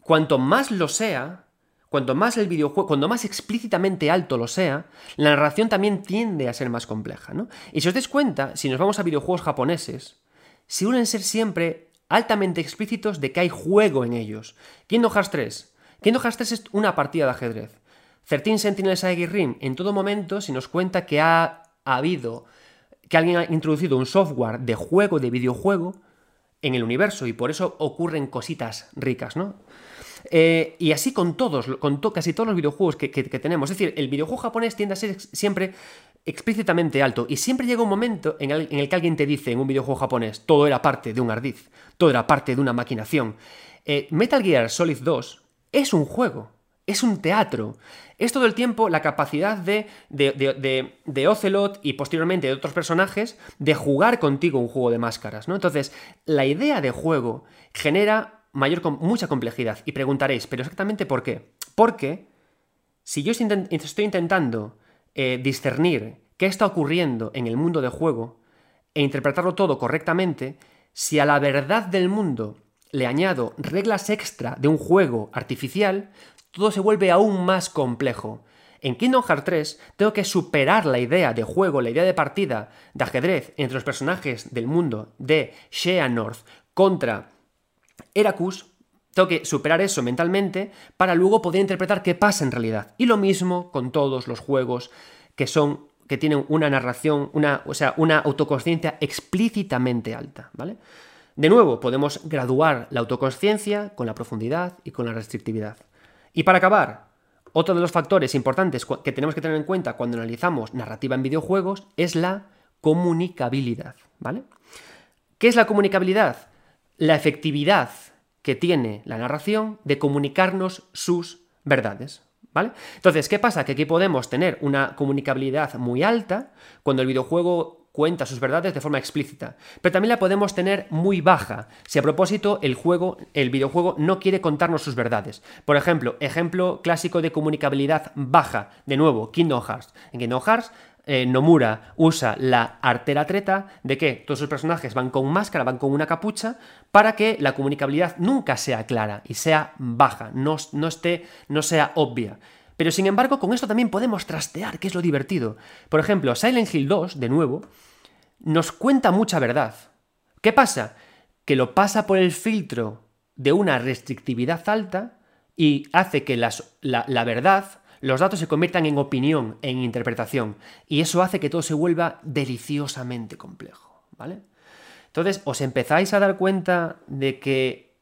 Cuanto más lo sea, cuanto más el videojuego, cuando más explícitamente alto lo sea, la narración también tiende a ser más compleja, ¿no? Y si os dais cuenta, si nos vamos a videojuegos japoneses, suelen ser siempre altamente explícitos de que hay juego en ellos. Kingdom Hearts 3. Kingdom Hearts 3 es una partida de ajedrez. 13 Sentinels Aegis Rim en todo momento se nos cuenta que ha, habido, que alguien ha introducido un software de juego, de videojuego, en el universo y por eso ocurren cositas ricas, ¿no? Eh, y así con todos, con casi todos los videojuegos que, tenemos. Es decir, el videojuego japonés tiende a ser siempre explícitamente alto y siempre llega un momento en el, que alguien te dice en un videojuego japonés todo era parte de un ardiz, todo era parte de una maquinación. Eh, Metal Gear Solid 2 es un juego, es un teatro. Es todo el tiempo la capacidad de, de, Ocelot y posteriormente de otros personajes de jugar contigo un juego de máscaras, ¿no? Entonces, la idea de juego genera mayor, mucha complejidad. Y preguntaréis, ¿pero exactamente por qué? Porque si yo estoy intentando eh, discernir qué está ocurriendo en el mundo de juego e interpretarlo todo correctamente, si a la verdad del mundo le añado reglas extra de un juego artificial, todo se vuelve aún más complejo. En Kingdom Hearts 3 tengo que superar la idea de juego, la idea de partida de ajedrez entre los personajes del mundo de North contra Heracus. Tengo que superar eso mentalmente para luego poder interpretar qué pasa en realidad. Y lo mismo con todos los juegos que son que tienen una narración, una, o sea, una autoconsciencia explícitamente alta, ¿vale? De nuevo, podemos graduar la autoconsciencia con la profundidad y con la restrictividad. Y para acabar, otro de los factores importantes que tenemos que tener en cuenta cuando analizamos narrativa en videojuegos es la comunicabilidad, ¿vale? ¿Qué es la comunicabilidad? La efectividad que tiene la narración de comunicarnos sus verdades, ¿Vale? Entonces, ¿qué pasa? Que aquí podemos tener una comunicabilidad muy alta cuando el videojuego cuenta sus verdades de forma explícita, pero también la podemos tener muy baja si a propósito el juego, el videojuego no quiere contarnos sus verdades. Por ejemplo, ejemplo clásico de comunicabilidad baja, de nuevo, Kingdom Hearts. En Kingdom Hearts eh, Nomura usa la artera treta de que todos sus personajes van con máscara, van con una capucha, para que la comunicabilidad nunca sea clara y sea baja, no, no, esté, no sea obvia. Pero sin embargo, con esto también podemos trastear, que es lo divertido. Por ejemplo, Silent Hill 2, de nuevo, nos cuenta mucha verdad. ¿Qué pasa? Que lo pasa por el filtro de una restrictividad alta y hace que la verdad los datos se conviertan en opinión, en interpretación, y eso hace que todo se vuelva deliciosamente complejo, ¿vale? Entonces, os empezáis a dar cuenta de que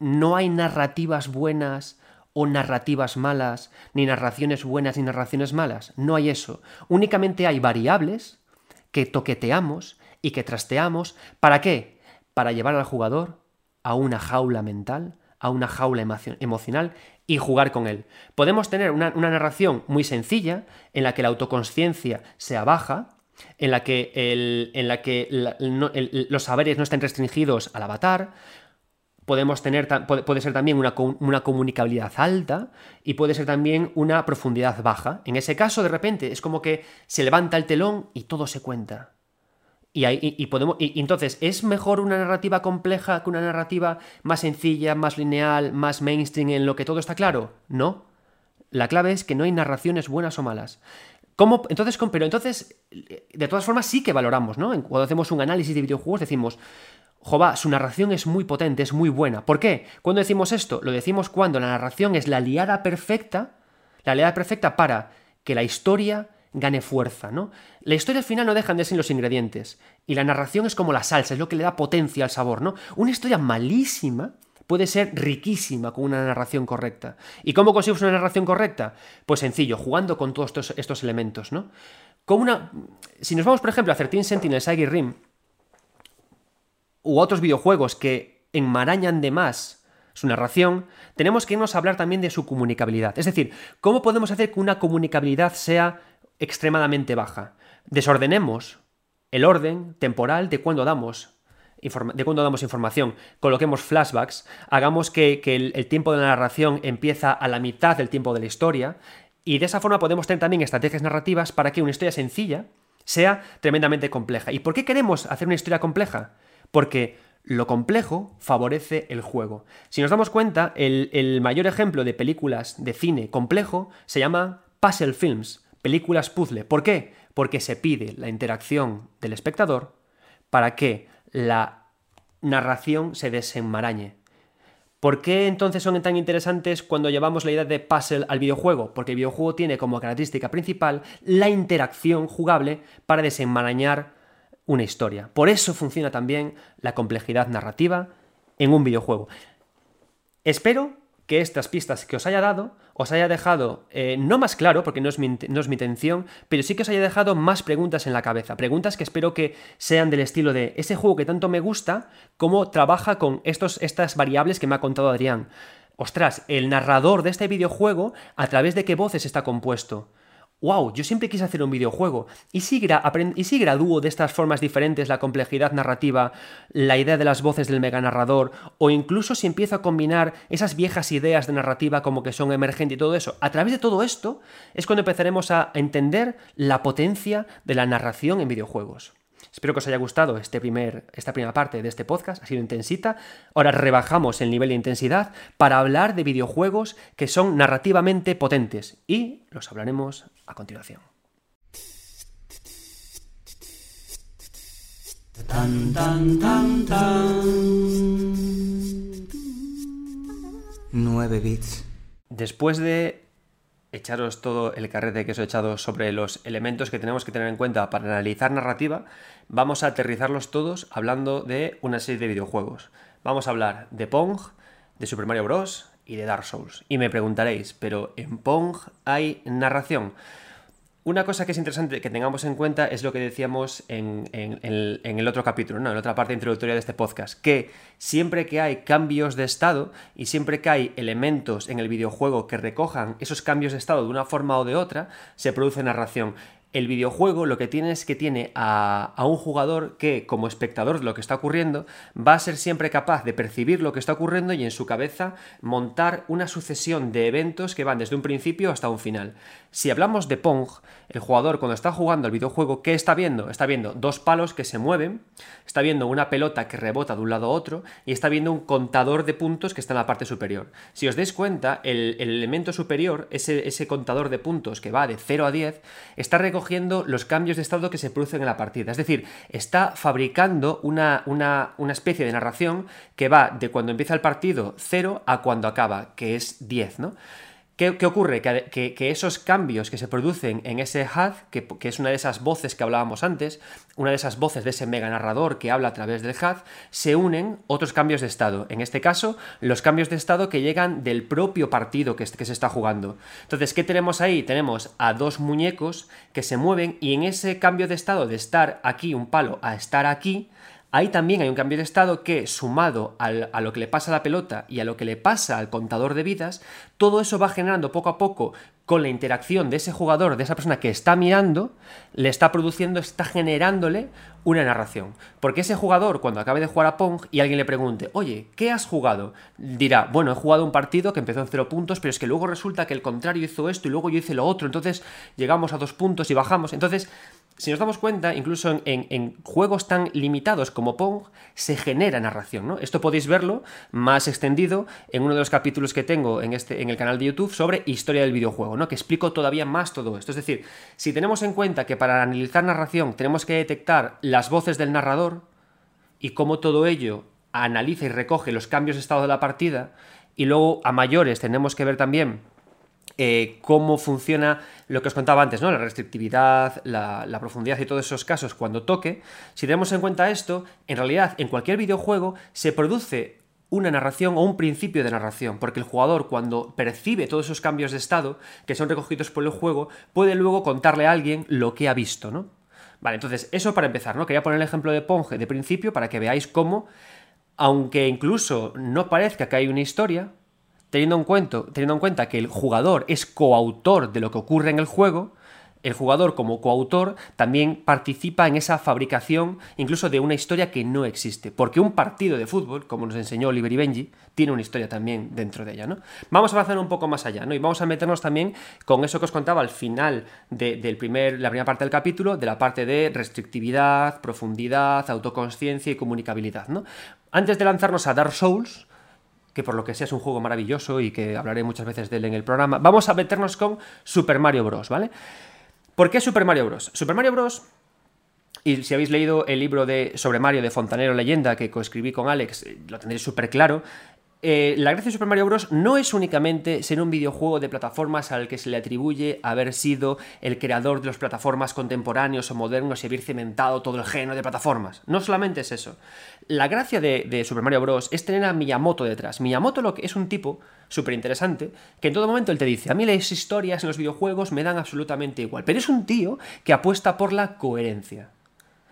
no hay narrativas buenas o narrativas malas, ni narraciones buenas ni narraciones malas. No hay eso. Únicamente hay variables que toqueteamos y que trasteamos. ¿Para qué? Para llevar al jugador a una jaula mental, a una jaula emocional y jugar con él. Podemos tener una, narración muy sencilla en la que la autoconsciencia sea baja, en la que, en la que los saberes no estén restringidos al avatar. Podemos tener, puede, ser también una, una, comunicabilidad alta y puede ser también una profundidad baja. En ese caso, de repente, es como que se levanta el telón y todo se cuenta. Y, podemos, y, entonces, ¿es mejor una narrativa compleja que una narrativa más sencilla, más lineal, más mainstream en lo que todo está claro? No. La clave es que no hay narraciones buenas o malas. ¿Cómo? Entonces, pero entonces, de todas formas, sí que valoramos, ¿no? Cuando hacemos un análisis de videojuegos decimos, Jova, su narración es muy potente, es muy buena. ¿Por qué? Cuando decimos esto, lo decimos cuando la narración es la aliada perfecta, la aliada perfecta para que la historia gane fuerza, ¿no? La historia al final no dejan de ser los ingredientes, y la narración es como la salsa, es lo que le da potencia al sabor, ¿no? Una historia malísima puede ser riquísima con una narración correcta. ¿Y cómo conseguimos una narración correcta? Pues sencillo, jugando con todos estos, elementos, ¿no? Con una... Si nos vamos, por ejemplo, a 13 Sentinels, Rim, u otros videojuegos que enmarañan de más su narración, tenemos que irnos a hablar también de su comunicabilidad. Es decir, ¿cómo podemos hacer que una comunicabilidad sea extremadamente baja. Desordenemos el orden temporal de cuando damos de damos información, coloquemos flashbacks, hagamos que, el, tiempo de la narración empieza a la mitad del tiempo de la historia, y de esa forma podemos tener también estrategias narrativas para que una historia sencilla sea tremendamente compleja. ¿Y por qué queremos hacer una historia compleja? Porque lo complejo favorece el juego. Si nos damos cuenta, el, mayor ejemplo de películas de cine complejo se llama puzzle films películas puzzle. ¿Por qué? Porque se pide la interacción del espectador para que la narración se desenmarañe. ¿Por qué entonces son tan interesantes cuando llevamos la idea de puzzle al videojuego? Porque el videojuego tiene como característica principal la interacción jugable para desenmarañar una historia. Por eso funciona también la complejidad narrativa en un videojuego. Espero que estas pistas que os haya dado os haya dejado, eh, no más claro, porque no es, mi, no es, mi, intención, pero sí que os haya dejado más preguntas en la cabeza. Preguntas que espero que sean del estilo de ese juego que tanto me gusta, cómo trabaja con estos, estas variables que me ha contado Adrián. Ostras, el narrador de este videojuego, a través de qué voces está compuesto wow, yo siempre quise hacer un videojuego. ¿Y si, ¿Y gradúo de estas formas diferentes la complejidad narrativa, la idea de las voces del mega narrador, o incluso si empiezo a combinar esas viejas ideas de narrativa como que son emergentes y todo eso? A través de todo esto es cuando empezaremos a entender la potencia de la narración en videojuegos. Espero que os haya gustado este primer, esta primera parte de este podcast, ha sido intensita. Ahora rebajamos el nivel de intensidad para hablar de videojuegos que son narrativamente potentes y los hablaremos a continuación. Nueve bits. Después de echaros todo el carrete que os he echado sobre los elementos que tenemos que tener en cuenta para analizar narrativa, vamos a aterrizarlos todos hablando de una serie de videojuegos. Vamos a hablar de Pong, de Super Mario Bros. y de Dark Souls. Y me preguntaréis, ¿pero en Pong hay narración? Una cosa que es interesante que tengamos en cuenta es lo que decíamos en, el otro capítulo, en otra parte introductoria de este podcast, que siempre que hay cambios de estado y siempre que hay elementos en el videojuego que recojan esos cambios de estado de una forma o de otra, se produce narración el videojuego lo que tiene es que tiene a, un jugador que, como espectador de lo que está ocurriendo, va a ser siempre capaz de percibir lo que está ocurriendo y en su cabeza montar una sucesión de eventos que van desde un principio hasta un final. Si hablamos de Pong, el jugador cuando está jugando al videojuego, ¿qué está viendo? Está viendo dos palos que se mueven, está viendo una pelota que rebota de un lado a otro y está viendo un contador de puntos que está en la parte superior. Si os dais cuenta, el, elemento superior, ese, contador de puntos que va de 0 a 10, está recogiendo los cambios de estado que se producen en la partida. Es decir, está fabricando una, una, una especie de narración que va de cuando empieza el partido 0 a cuando acaba, que es 10, ¿no? ¿Qué, ocurre? Que, esos cambios que se producen en ese HUD, que, es una de esas voces que hablábamos antes, una de esas voces de ese mega narrador que habla a través del HUD, se unen otros cambios de estado. En este caso, los cambios de estado que llegan del propio partido que, que se está jugando. Entonces, ¿qué tenemos ahí? Tenemos a dos muñecos que se mueven y en ese cambio de estado de estar aquí un palo a estar aquí, Ahí también hay un cambio de estado que, sumado a lo que le pasa a la pelota y a lo que le pasa al contador de vidas, todo eso va generando poco a poco con la interacción de ese jugador, de esa persona que está mirando, le está produciendo, está generándole una narración. Porque ese jugador, cuando acabe de jugar a Pong y alguien le pregunte, oye, ¿qué has jugado? Dirá, bueno, he jugado un partido que empezó en cero puntos, pero es que luego resulta que el contrario hizo esto y luego yo hice lo otro, entonces llegamos a dos puntos y bajamos. Entonces, si nos damos cuenta, incluso en, juegos tan limitados como Pong, se genera narración. ¿no? Esto podéis verlo más extendido en uno de los capítulos que tengo en, este, en el canal de YouTube sobre historia del videojuego, ¿no? que explico todavía más todo esto. Es decir, si tenemos en cuenta que para analizar narración tenemos que detectar las voces del narrador y cómo todo ello analiza y recoge los cambios de estado de la partida, y luego a mayores tenemos que ver también eh, cómo funciona lo que os contaba antes, ¿no? La restrictividad, la, profundidad y todos esos casos cuando toque. Si tenemos en cuenta esto, en realidad en cualquier videojuego se produce una narración o un principio de narración, porque el jugador cuando percibe todos esos cambios de estado que son recogidos por el juego, puede luego contarle a alguien lo que ha visto, ¿no? Vale, entonces eso para empezar, ¿no? Quería poner el ejemplo de Ponge de principio para que veáis cómo, aunque incluso no parezca que hay una historia, teniendo en, cuenta, teniendo en cuenta que el jugador es coautor de lo que ocurre en el juego, el jugador como coautor también participa en esa fabricación incluso de una historia que no existe. Porque un partido de fútbol, como nos enseñó Oliver y Benji, tiene una historia también dentro de ella. ¿no? Vamos a avanzar un poco más allá ¿no? y vamos a meternos también con eso que os contaba al final de primer, la primera parte del capítulo, de la parte de restrictividad, profundidad, autoconsciencia y comunicabilidad. ¿no? Antes de lanzarnos a Dark Souls, que por lo que sea es un juego maravilloso y que hablaré muchas veces de él en el programa, vamos a meternos con Super Mario Bros., ¿vale? ¿Por qué Super Mario Bros? Super Mario Bros. Y si habéis leído el libro de sobre Mario de Fontanero Leyenda que coescribí con Alex, eh, lo tendréis súper claro. Eh, la gracia de Super Mario Bros. no es únicamente ser un videojuego de plataformas al que se le atribuye haber sido el creador de las plataformas contemporáneos o modernos y haber cimentado todo el género de plataformas. No solamente es eso. La gracia de, Super Mario Bros. es tener a Miyamoto detrás. Miyamoto lo que es un tipo súper interesante que en todo momento él te dice, a mí las historias en los videojuegos me dan absolutamente igual, pero es un tío que apuesta por la coherencia.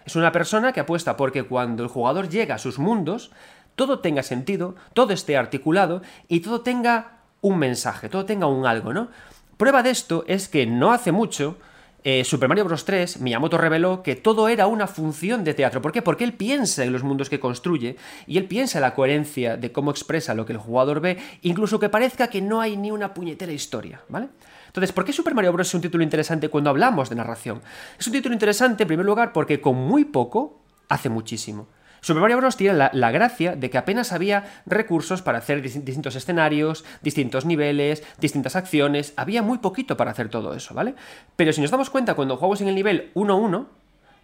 Es una persona que apuesta porque cuando el jugador llega a sus mundos, todo tenga sentido, todo esté articulado y todo tenga un mensaje, todo tenga un algo, ¿no? Prueba de esto es que no hace mucho eh, Super Mario Bros. 3, Miyamoto reveló que todo era una función de teatro. ¿Por qué? Porque él piensa en los mundos que construye y él piensa en la coherencia de cómo expresa lo que el jugador ve, incluso que parezca que no hay ni una puñetera historia, ¿vale? Entonces, ¿por qué Super Mario Bros. es un título interesante cuando hablamos de narración? Es un título interesante, en primer lugar, porque con muy poco hace muchísimo. Super Mario Bros. tiene la, gracia de que apenas había recursos para hacer distintos escenarios, distintos niveles, distintas acciones, había muy poquito para hacer todo eso, ¿vale? Pero si nos damos cuenta cuando jugamos en el nivel 1-1,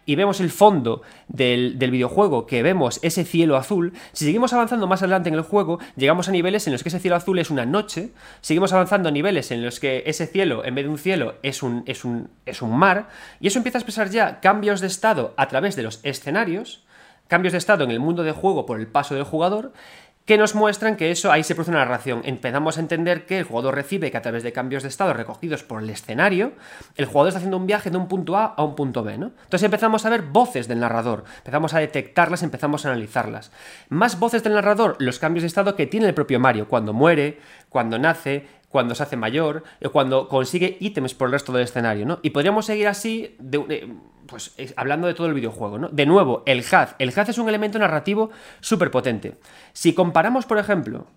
y vemos el fondo del, videojuego, que vemos ese cielo azul, si seguimos avanzando más adelante en el juego, llegamos a niveles en los que ese cielo azul es una noche, seguimos avanzando a niveles en los que ese cielo, en vez de un cielo, es un, es un, es un mar, y eso empieza a expresar ya cambios de estado a través de los escenarios, cambios de estado en el mundo de juego por el paso del jugador, que nos muestran que eso ahí se produce una narración. Empezamos a entender que el jugador recibe que a través de cambios de estado recogidos por el escenario, el jugador está haciendo un viaje de un punto A a un punto B, ¿no? Entonces empezamos a ver voces del narrador, empezamos a detectarlas, empezamos a analizarlas. Más voces del narrador, los cambios de estado que tiene el propio Mario, cuando muere, cuando nace, cuando se hace mayor, o cuando consigue ítems por el resto del escenario, ¿no? Y podríamos seguir así, de, pues hablando de todo el videojuego, ¿no? De nuevo, el HUD. El HUD es un elemento narrativo súper potente. Si comparamos, por ejemplo,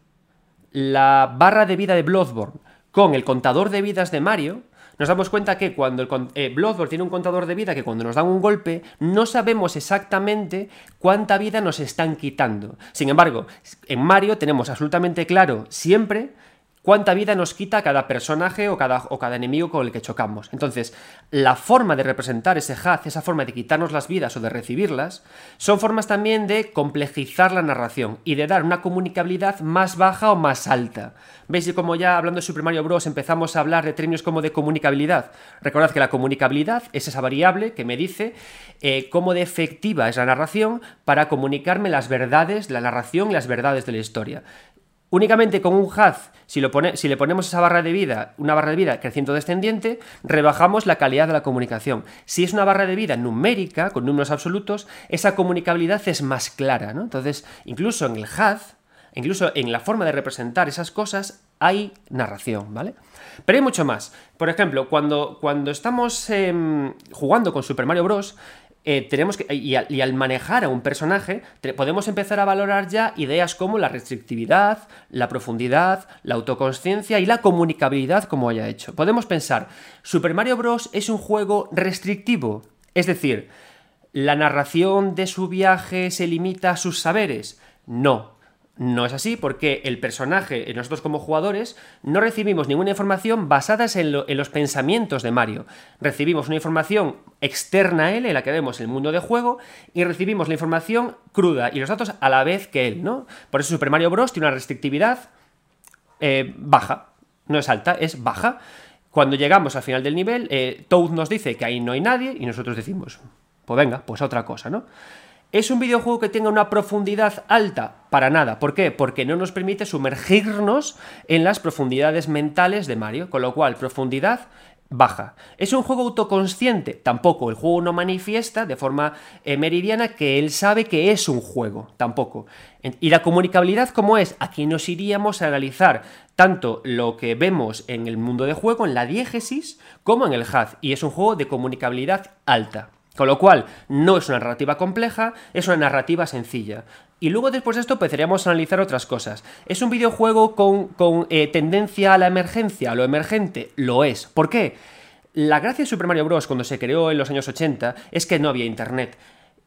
la barra de vida de Bloodborne con el contador de vidas de Mario, nos damos cuenta que cuando eh, Bloodborne tiene un contador de vida que cuando nos dan un golpe no sabemos exactamente cuánta vida nos están quitando. Sin embargo, en Mario tenemos absolutamente claro siempre cuánta vida nos quita cada personaje o cada, o cada enemigo con el que chocamos. Entonces, la forma de representar ese HUD, esa forma de quitarnos las vidas o de recibirlas, son formas también de complejizar la narración y de dar una comunicabilidad más baja o más alta. ¿Veis como ya hablando de Super Mario Bros. empezamos a hablar de términos como de comunicabilidad? Recordad que la comunicabilidad es esa variable que me dice eh, cómo de efectiva es la narración para comunicarme las verdades, la narración y las verdades de la historia. Únicamente con un HUD, si, si, le ponemos esa barra de vida, una barra de vida creciente descendiente, rebajamos la calidad de la comunicación. Si es una barra de vida numérica, con números absolutos, esa comunicabilidad es más clara, ¿no? Entonces, incluso en el HUD, incluso en la forma de representar esas cosas, hay narración, ¿vale? Pero hay mucho más. Por ejemplo, cuando, cuando estamos em, jugando con Super Mario Bros., eh, tenemos y, al, manejar a un personaje, podemos empezar a valorar ya ideas como la restrictividad, la profundidad, la autoconsciencia y la comunicabilidad como haya hecho. Podemos pensar, Super Mario Bros. es un juego restrictivo, es decir, ¿la narración de su viaje se limita a sus saberes? No. No es así porque el personaje, eh, nosotros como jugadores, no recibimos ninguna información basada en, los pensamientos de Mario. Recibimos una información externa a él, en la que vemos el mundo de juego, y recibimos la información cruda y los datos a la vez que él, ¿no? Por eso Super Mario Bros. tiene una restrictividad eh, baja. No es alta, es baja. Cuando llegamos al final del nivel, eh, Toad nos dice que ahí no hay nadie y nosotros decimos, pues venga, pues otra cosa, ¿no? ¿Es un videojuego que tenga una profundidad alta? Para nada. ¿Por qué? Porque no nos permite sumergirnos en las profundidades mentales de Mario, con lo cual profundidad baja. ¿Es un juego autoconsciente? Tampoco. El juego no manifiesta de forma eh, meridiana que él sabe que es un juego. Tampoco. ¿Y la comunicabilidad cómo es? Aquí nos iríamos a analizar tanto lo que vemos en el mundo de juego, en la diégesis, como en el HUD. Y es un juego de comunicabilidad alta. Con lo cual, no es una narrativa compleja, es una narrativa sencilla. Y luego después de esto empezaríamos a analizar otras cosas. ¿Es un videojuego con, eh, tendencia a la emergencia, a lo emergente? Lo es. ¿Por qué? La gracia de Super Mario Bros. cuando se creó en los años 80 es que no había internet.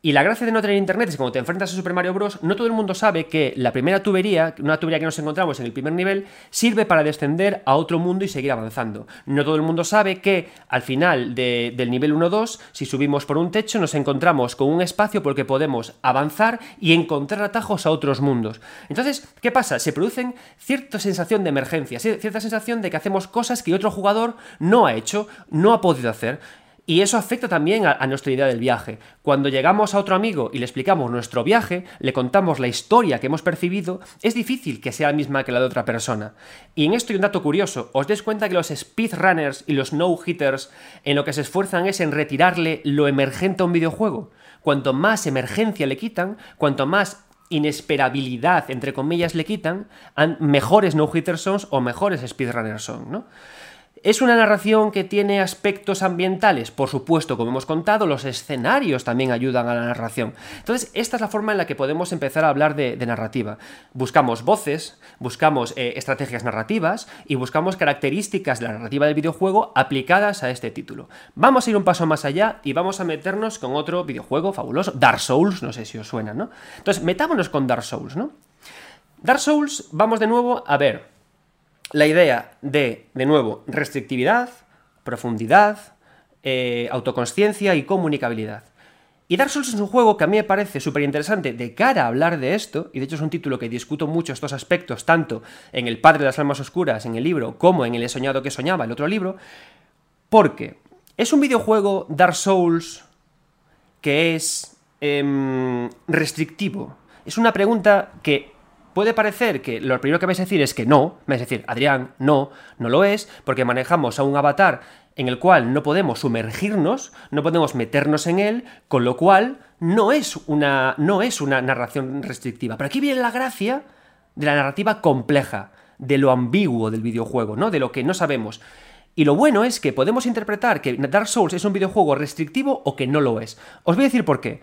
Y la gracia de no tener internet es que cuando te enfrentas a Super Mario Bros., no todo el mundo sabe que la primera tubería, una tubería que nos encontramos en el primer nivel, sirve para descender a otro mundo y seguir avanzando. No todo el mundo sabe que al final del nivel 1-2, si subimos por un techo, nos encontramos con un espacio por el que podemos avanzar y encontrar atajos a otros mundos. Entonces, ¿qué pasa? Se producen cierta sensación de emergencia, cierta sensación de que hacemos cosas que otro jugador no ha hecho, no ha podido hacer. Y eso afecta también a, nuestra idea del viaje. Cuando llegamos a otro amigo y le explicamos nuestro viaje, le contamos la historia que hemos percibido, es difícil que sea la misma que la de otra persona. Y en esto hay un dato curioso. Os des cuenta que los speedrunners y los no-hitters en lo que se esfuerzan es en retirarle lo emergente a un videojuego. Cuanto más emergencia le quitan, cuanto más inesperabilidad, entre comillas, le quitan, mejores no-hitters son o mejores speedrunners son, ¿no? ¿Es una narración que tiene aspectos ambientales? Por supuesto, como hemos contado, los escenarios también ayudan a la narración. Entonces, esta es la forma en la que podemos empezar a hablar de, narrativa. Buscamos voces, buscamos eh, estrategias narrativas y buscamos características de la narrativa del videojuego aplicadas a este título. Vamos a ir un paso más allá y vamos a meternos con otro videojuego fabuloso, Dark Souls, no sé si os suena, ¿no? Entonces, metámonos con Dark Souls, ¿no? Dark Souls, vamos de nuevo a ver la idea de, de nuevo, restrictividad, profundidad, eh, autoconsciencia y comunicabilidad. Y Dark Souls es un juego que a mí me parece súper interesante de cara a hablar de esto, y de hecho es un título que discuto mucho estos aspectos, tanto en El Padre de las Almas Oscuras, en el libro, como en El He Soñado que Soñaba, el otro libro, porque es un videojuego Dark Souls que es em, restrictivo. Es una pregunta que puede parecer que lo primero que vais a decir es que no, vais a decir, Adrián, no, no lo es, porque manejamos a un avatar en el cual no podemos sumergirnos, no podemos meternos en él, con lo cual no es una, no es una narración restrictiva. Pero aquí viene la gracia de la narrativa compleja, de lo ambiguo del videojuego, ¿no? De lo que no sabemos. Y lo bueno es que podemos interpretar que Dark Souls es un videojuego restrictivo o que no lo es. Os voy a decir por qué.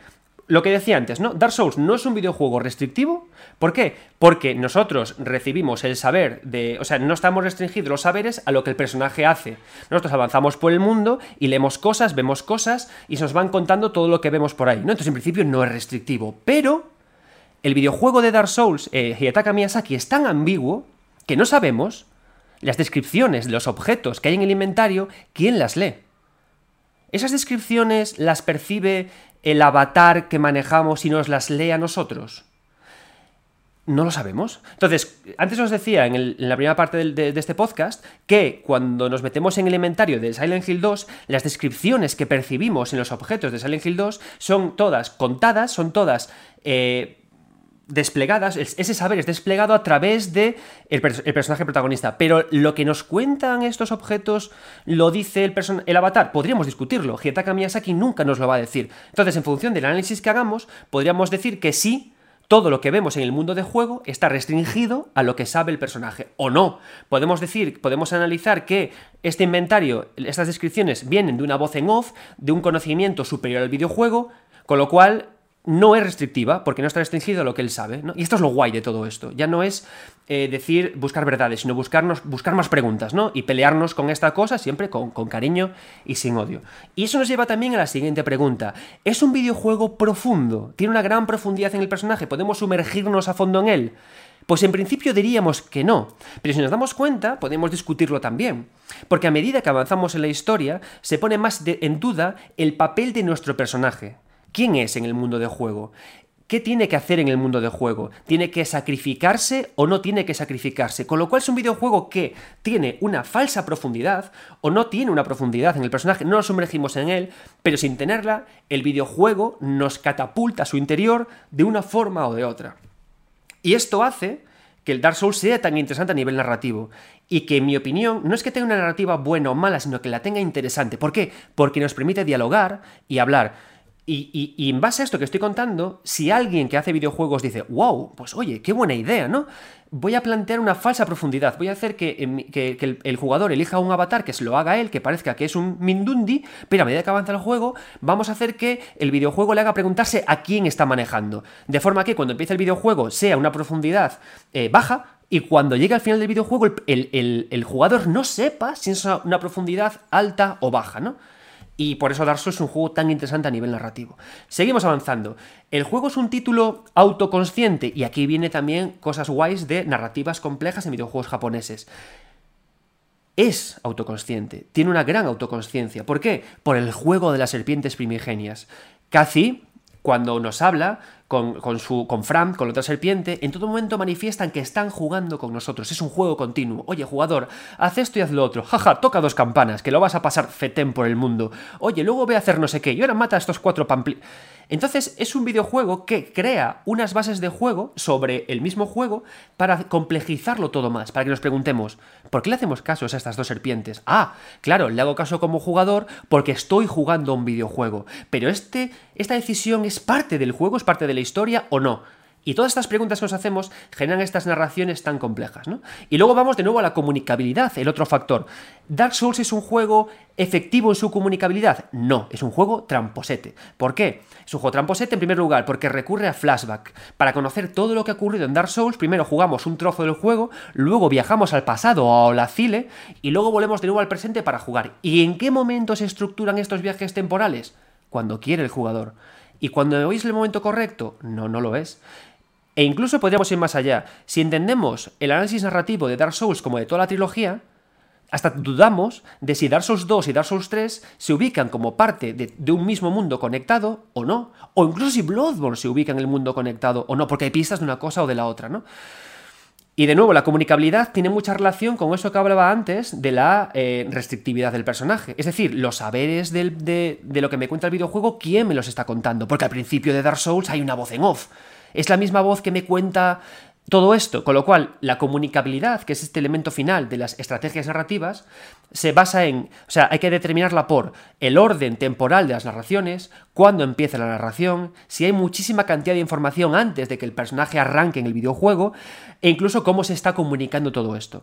Lo que decía antes, ¿no? Dark Souls no es un videojuego restrictivo. ¿Por qué? Porque nosotros recibimos el saber de. O sea, no estamos restringidos los saberes a lo que el personaje hace. Nosotros avanzamos por el mundo y leemos cosas, vemos cosas y se nos van contando todo lo que vemos por ahí, ¿no? Entonces, en principio, no es restrictivo. Pero. El videojuego de Dark Souls, eh, Hidetaka Miyazaki, es tan ambiguo que no sabemos las descripciones de los objetos que hay en el inventario, ¿quién las lee? ¿Esas descripciones las percibe el avatar que manejamos y nos las lee a nosotros? No lo sabemos. Entonces, antes os decía en, la primera parte de, este podcast que cuando nos metemos en el inventario de Silent Hill 2, las descripciones que percibimos en los objetos de Silent Hill 2 son todas contadas, son todas eh, desplegadas, ese saber es desplegado a través de el, personaje protagonista. Pero lo que nos cuentan estos objetos lo dice el, el avatar. Podríamos discutirlo. Hidetaka Miyazaki nunca nos lo va a decir. Entonces, en función del análisis que hagamos, podríamos decir que sí, todo lo que vemos en el mundo de juego está restringido a lo que sabe el personaje. O no. Podemos decir, podemos analizar que este inventario, estas descripciones vienen de una voz en off, de un conocimiento superior al videojuego, con lo cual no es restrictiva, porque no está restringido a lo que él sabe. ¿no? Y esto es lo guay de todo esto. Ya no es eh, decir buscar verdades, sino buscarnos, buscar más preguntas, ¿no? Y pelearnos con esta cosa siempre con, con, cariño y sin odio. Y eso nos lleva también a la siguiente pregunta. ¿Es un videojuego profundo? ¿Tiene una gran profundidad en el personaje? ¿Podemos sumergirnos a fondo en él? Pues en principio diríamos que no, pero si nos damos cuenta podemos discutirlo también, porque a medida que avanzamos en la historia se pone más en duda el papel de nuestro personaje. ¿Quién es en el mundo de juego? ¿Qué tiene que hacer en el mundo de juego? ¿Tiene que sacrificarse o no tiene que sacrificarse? Con lo cual es un videojuego que tiene una falsa profundidad o no tiene una profundidad en el personaje, no nos sumergimos en él, pero sin tenerla, el videojuego nos catapulta a su interior de una forma o de otra. Y esto hace que el Dark Souls sea tan interesante a nivel narrativo. Y que, en mi opinión, no es que tenga una narrativa buena o mala, sino que la tenga interesante. ¿Por qué? Porque nos permite dialogar y hablar. Y, en base a esto que estoy contando, si alguien que hace videojuegos dice, wow, pues oye, qué buena idea, ¿no? Voy a plantear una falsa profundidad, voy a hacer que, el, jugador elija un avatar que se lo haga él, que parezca que es un Mindundi, pero a medida que avanza el juego, vamos a hacer que el videojuego le haga preguntarse a quién está manejando. De forma que cuando empiece el videojuego sea una profundidad eh, baja, y cuando llegue al final del videojuego el, el jugador no sepa si es una profundidad alta o baja, ¿no? Y por eso Dark Souls es un juego tan interesante a nivel narrativo. Seguimos avanzando. El juego es un título autoconsciente y aquí viene también cosas guays de narrativas complejas en videojuegos japoneses. Es autoconsciente, tiene una gran autoconsciencia. ¿Por qué? Por el juego de las serpientes primigenias. Kazi, cuando nos habla, con, su, con Fran, con la otra serpiente, en todo momento manifiestan que están jugando con nosotros. Es un juego continuo. Oye, jugador, haz esto y haz lo otro. Jaja, toca dos campanas, que lo vas a pasar fetén por el mundo. Oye, luego ve a hacer no sé qué. Y ahora mata a estos cuatro pampli... Entonces es un videojuego que crea unas bases de juego sobre el mismo juego para complejizarlo todo más, para que nos preguntemos, ¿por qué le hacemos caso a estas dos serpientes? Ah, claro, le hago caso como jugador porque estoy jugando un videojuego, pero este, esta decisión es parte del juego, es parte de la historia o no. Y todas estas preguntas que nos hacemos generan estas narraciones tan complejas, ¿no? Y luego vamos de nuevo a la comunicabilidad, el otro factor. ¿Dark Souls es un juego efectivo en su comunicabilidad? No, es un juego tramposete. ¿Por qué? Es un juego tramposete en primer lugar porque recurre a flashback. Para conocer todo lo que ha ocurrido en Dark Souls, primero jugamos un trozo del juego, luego viajamos al pasado o a Olacile y luego volvemos de nuevo al presente para jugar. ¿Y en qué momento se estructuran estos viajes temporales? Cuando quiere el jugador. ¿Y cuando oís el momento correcto? No, no lo es. E incluso podríamos ir más allá. Si entendemos el análisis narrativo de Dark Souls como de toda la trilogía, hasta dudamos de si Dark Souls 2 y Dark Souls 3 se ubican como parte de, un mismo mundo conectado o no. O incluso si Bloodborne se ubica en el mundo conectado o no, porque hay pistas de una cosa o de la otra, ¿no? Y de nuevo, la comunicabilidad tiene mucha relación con eso que hablaba antes de la eh, restrictividad del personaje. Es decir, los saberes de, de lo que me cuenta el videojuego, ¿quién me los está contando? Porque al principio de Dark Souls hay una voz en off. Es la misma voz que me cuenta todo esto, con lo cual la comunicabilidad, que es este elemento final de las estrategias narrativas, se basa en, o sea, hay que determinarla por el orden temporal de las narraciones, cuándo empieza la narración, si hay muchísima cantidad de información antes de que el personaje arranque en el videojuego, e incluso cómo se está comunicando todo esto.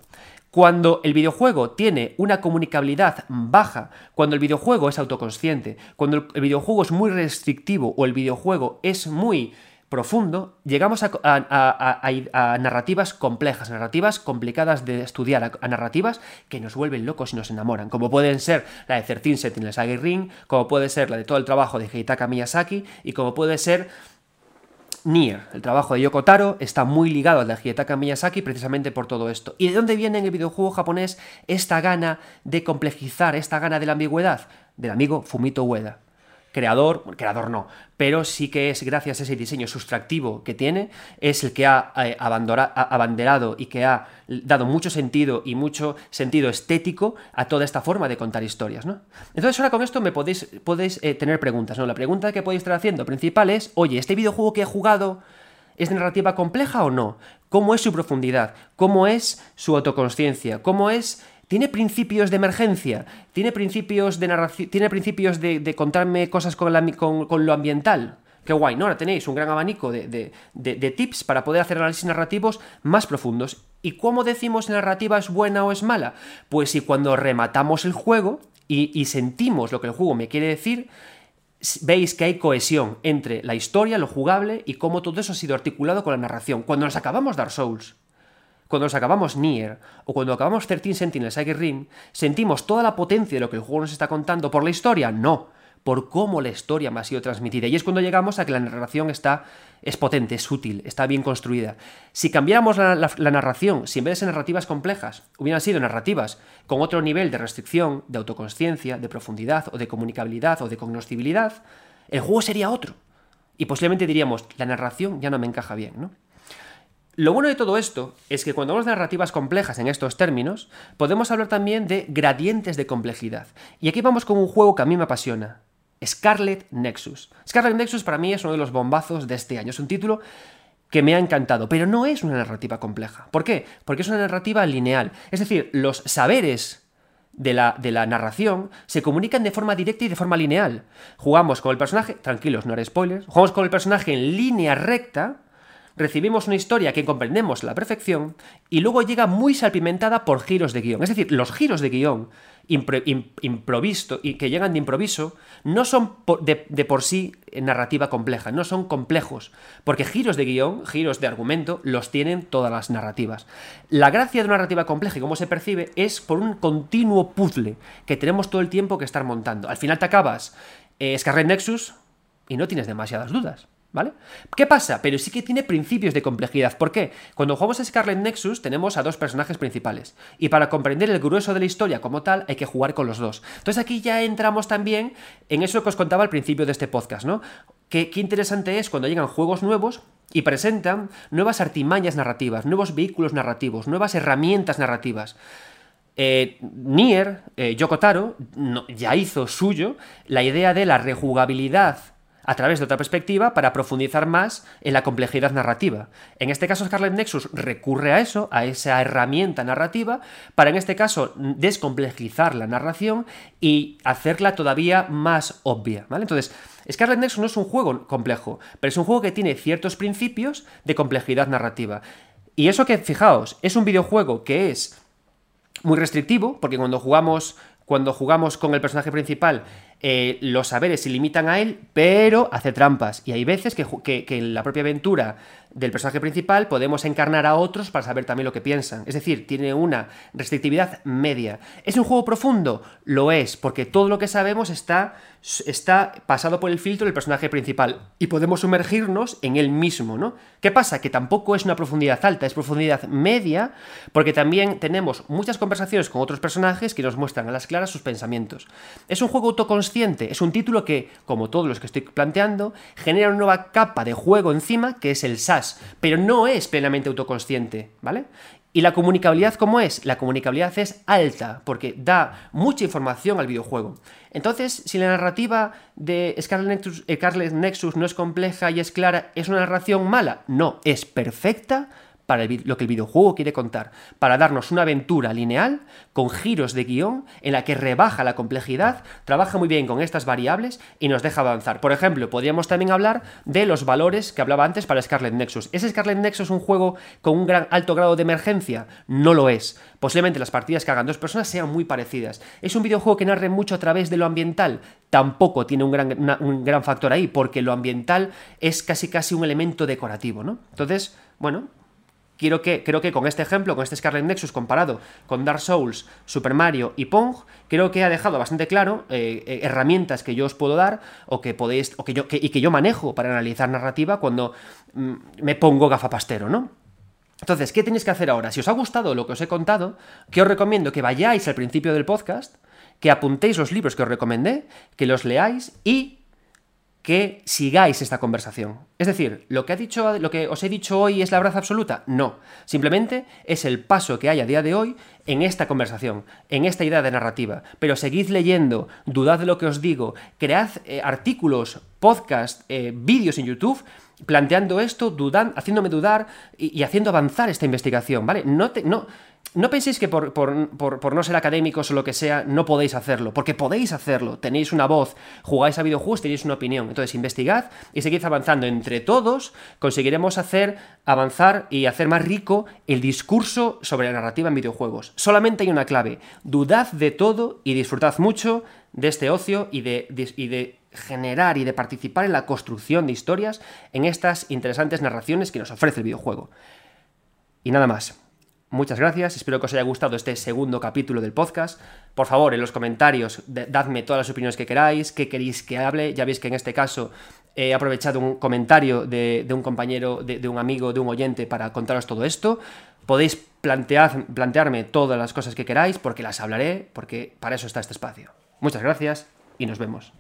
Cuando el videojuego tiene una comunicabilidad baja, cuando el videojuego es autoconsciente, cuando el videojuego es muy restrictivo o el videojuego es muy profundo, llegamos a, narrativas complejas, narrativas complicadas de estudiar, a, narrativas que nos vuelven locos y nos enamoran, como pueden ser la de 13 Sentinels Saga Ring, como puede ser la de todo el trabajo de Heitaka Miyazaki y como puede ser Nier, el trabajo de Yoko Taro, está muy ligado al de Hidetaka Miyazaki precisamente por todo esto. ¿Y de dónde viene en el videojuego japonés esta gana de complejizar, esta gana de la ambigüedad? Del amigo Fumito Ueda creador, creador no, pero sí que es gracias a ese diseño sustractivo que tiene, es el que ha eh, abanderado y que ha dado mucho sentido y mucho sentido estético a toda esta forma de contar historias, ¿no? Entonces ahora con esto me podéis, podéis eh, tener preguntas, ¿no? La pregunta que podéis estar haciendo principal es, oye, ¿este videojuego que he jugado es de narrativa compleja o no? ¿Cómo es su profundidad? ¿Cómo es su autoconsciencia? ¿Cómo es tiene principios de emergencia, tiene principios de narración, tiene principios de, contarme cosas con, lo ambiental. Qué guay, ¿no? Ahora tenéis un gran abanico de, tips para poder hacer análisis narrativos más profundos. ¿Y cómo decimos si narrativa es buena o es mala? Pues si cuando rematamos el juego y, y sentimos lo que el juego me quiere decir, veis que hay cohesión entre la historia, lo jugable y cómo todo eso ha sido articulado con la narración. Cuando nos acabamos Dark Souls, cuando nos acabamos Nier o cuando acabamos 13 Sentinels Sage Ring, sentimos toda la potencia de lo que el juego nos está contando por la historia, no, por cómo la historia me ha sido transmitida. Y es cuando llegamos a que la narración está, es potente, es útil, está bien construida. Si cambiáramos la, la narración, si en vez de ser narrativas complejas, hubieran sido narrativas con otro nivel de restricción, de autoconsciencia, de profundidad o de comunicabilidad o de cognoscibilidad, el juego sería otro. Y posiblemente diríamos, la narración ya no me encaja bien, ¿no? Lo bueno de todo esto es que cuando hablamos de narrativas complejas en estos términos, podemos hablar también de gradientes de complejidad. Y aquí vamos con un juego que a mí me apasiona. Scarlet Nexus. Scarlet Nexus para mí es uno de los bombazos de este año. Es un título que me ha encantado, pero no es una narrativa compleja. ¿Por qué? Porque es una narrativa lineal. Es decir, los saberes de la, de la, narración se comunican de forma directa y de forma lineal. Jugamos con el personaje, tranquilos, no haré spoilers, jugamos con el personaje en línea recta recibimos una historia que comprendemos a la perfección y luego llega muy salpimentada por giros de guion. Es decir, los giros de guion improvisto y que llegan de improviso no son de, por sí narrativa compleja, no son complejos, porque giros de guion, giros de argumento, los tienen todas las narrativas. La gracia de una narrativa compleja y cómo se percibe es por un continuo puzzle que tenemos todo el tiempo que estar montando. Al final te acabas eh, Scarlet Nexus y no tienes demasiadas dudas. ¿Vale? ¿Qué pasa? Pero sí que tiene principios de complejidad. ¿Por qué? Cuando jugamos a Scarlet Nexus tenemos a dos personajes principales. Y para comprender el grueso de la historia como tal hay que jugar con los dos. Entonces aquí ya entramos también en eso que os contaba al principio de este podcast, ¿no? Qué, qué interesante es cuando llegan juegos nuevos y presentan nuevas artimañas narrativas, nuevos vehículos narrativos, nuevas herramientas narrativas. Eh, Nier, eh, Yokotaro, ya hizo suyo la idea de la rejugabilidad a través de otra perspectiva para profundizar más en la complejidad narrativa. En este caso, Scarlet Nexus recurre a eso, a esa herramienta narrativa, para en este caso descomplejizar la narración y hacerla todavía más obvia. ¿vale? Entonces, Scarlet Nexus no es un juego complejo, pero es un juego que tiene ciertos principios de complejidad narrativa. Y eso que, fijaos, es un videojuego que es muy restrictivo, porque cuando jugamos, cuando jugamos con el personaje principal eh, los saberes se limitan a él, pero hace trampas. Y hay veces que, en la propia aventura del personaje principal podemos encarnar a otros para saber también lo que piensan. Es decir, tiene una restrictividad media. ¿Es un juego profundo? Lo es, porque todo lo que sabemos está, está pasado por el filtro del personaje principal y podemos sumergirnos en él mismo, ¿no? ¿Qué pasa? Que tampoco es una profundidad alta, es profundidad media, porque también tenemos muchas conversaciones con otros personajes que nos muestran a las claras sus pensamientos. Es un juego autoconsciente es un título que, como todos los que estoy planteando, genera una nueva capa de juego encima, que es el SAS, pero no es plenamente autoconsciente, ¿vale? ¿Y la comunicabilidad cómo es? La comunicabilidad es alta, porque da mucha información al videojuego. Entonces, si la narrativa de Scarlet Nexus, Scarlet Nexus no es compleja y es clara, ¿es una narración mala? No, es perfecta para lo que el videojuego quiere contar, para darnos una aventura lineal con giros de guion en la que rebaja la complejidad, trabaja muy bien con estas variables y nos deja avanzar. Por ejemplo, podríamos también hablar de los valores que hablaba antes para Scarlet Nexus. ¿Es Scarlet Nexus un juego con un gran alto grado de emergencia? No lo es. Posiblemente las partidas que hagan dos personas sean muy parecidas. ¿Es un videojuego que narre mucho a través de lo ambiental? Tampoco tiene un gran, un gran factor ahí, porque lo ambiental es casi casi un elemento decorativo, ¿no? Entonces, bueno, Quiero que, creo que con este ejemplo, con este Scarlet Nexus comparado con Dark Souls, Super Mario y Pong, creo que ha dejado bastante claro eh, eh, herramientas que yo os puedo dar o que podéis, o que yo, y que yo manejo para analizar narrativa cuando mm, me pongo gafapastero, ¿no? Entonces, ¿qué tenéis que hacer ahora? Si os ha gustado lo que os he contado, que os recomiendo que vayáis al principio del podcast, que apuntéis los libros que os recomendé, que los leáis y que sigáis esta conversación. Es decir, lo que, os he dicho hoy es la verdad absoluta. No, simplemente es el paso que hay a día de hoy en esta conversación, en esta idea de narrativa. Pero seguid leyendo, dudad de lo que os digo, cread eh, artículos, podcast, eh, vídeos en YouTube planteando esto, haciéndome dudar y, y, haciendo avanzar esta investigación, ¿vale? No, te, no, no penséis que por, no ser académicos o lo que sea no podéis hacerlo, porque podéis hacerlo, tenéis una voz, jugáis a videojuegos, tenéis una opinión. Entonces investigad y seguid avanzando. Entre todos conseguiremos hacer avanzar y hacer más rico el discurso sobre la narrativa en videojuegos. Solamente hay una clave, dudad de todo y disfrutad mucho de este ocio y de, y de generar y de participar en la construcción de historias en estas interesantes narraciones que nos ofrece el videojuego. Y nada más. Muchas gracias, espero que os haya gustado este segundo capítulo del podcast. Por favor, en los comentarios dadme todas las opiniones que queráis, qué queréis que hable. Ya veis que en este caso he aprovechado un comentario de, un compañero, de, un amigo, de un oyente para contaros todo esto. Podéis plantear, plantearme todas las cosas que queráis porque las hablaré, porque para eso está este espacio. Muchas gracias y nos vemos.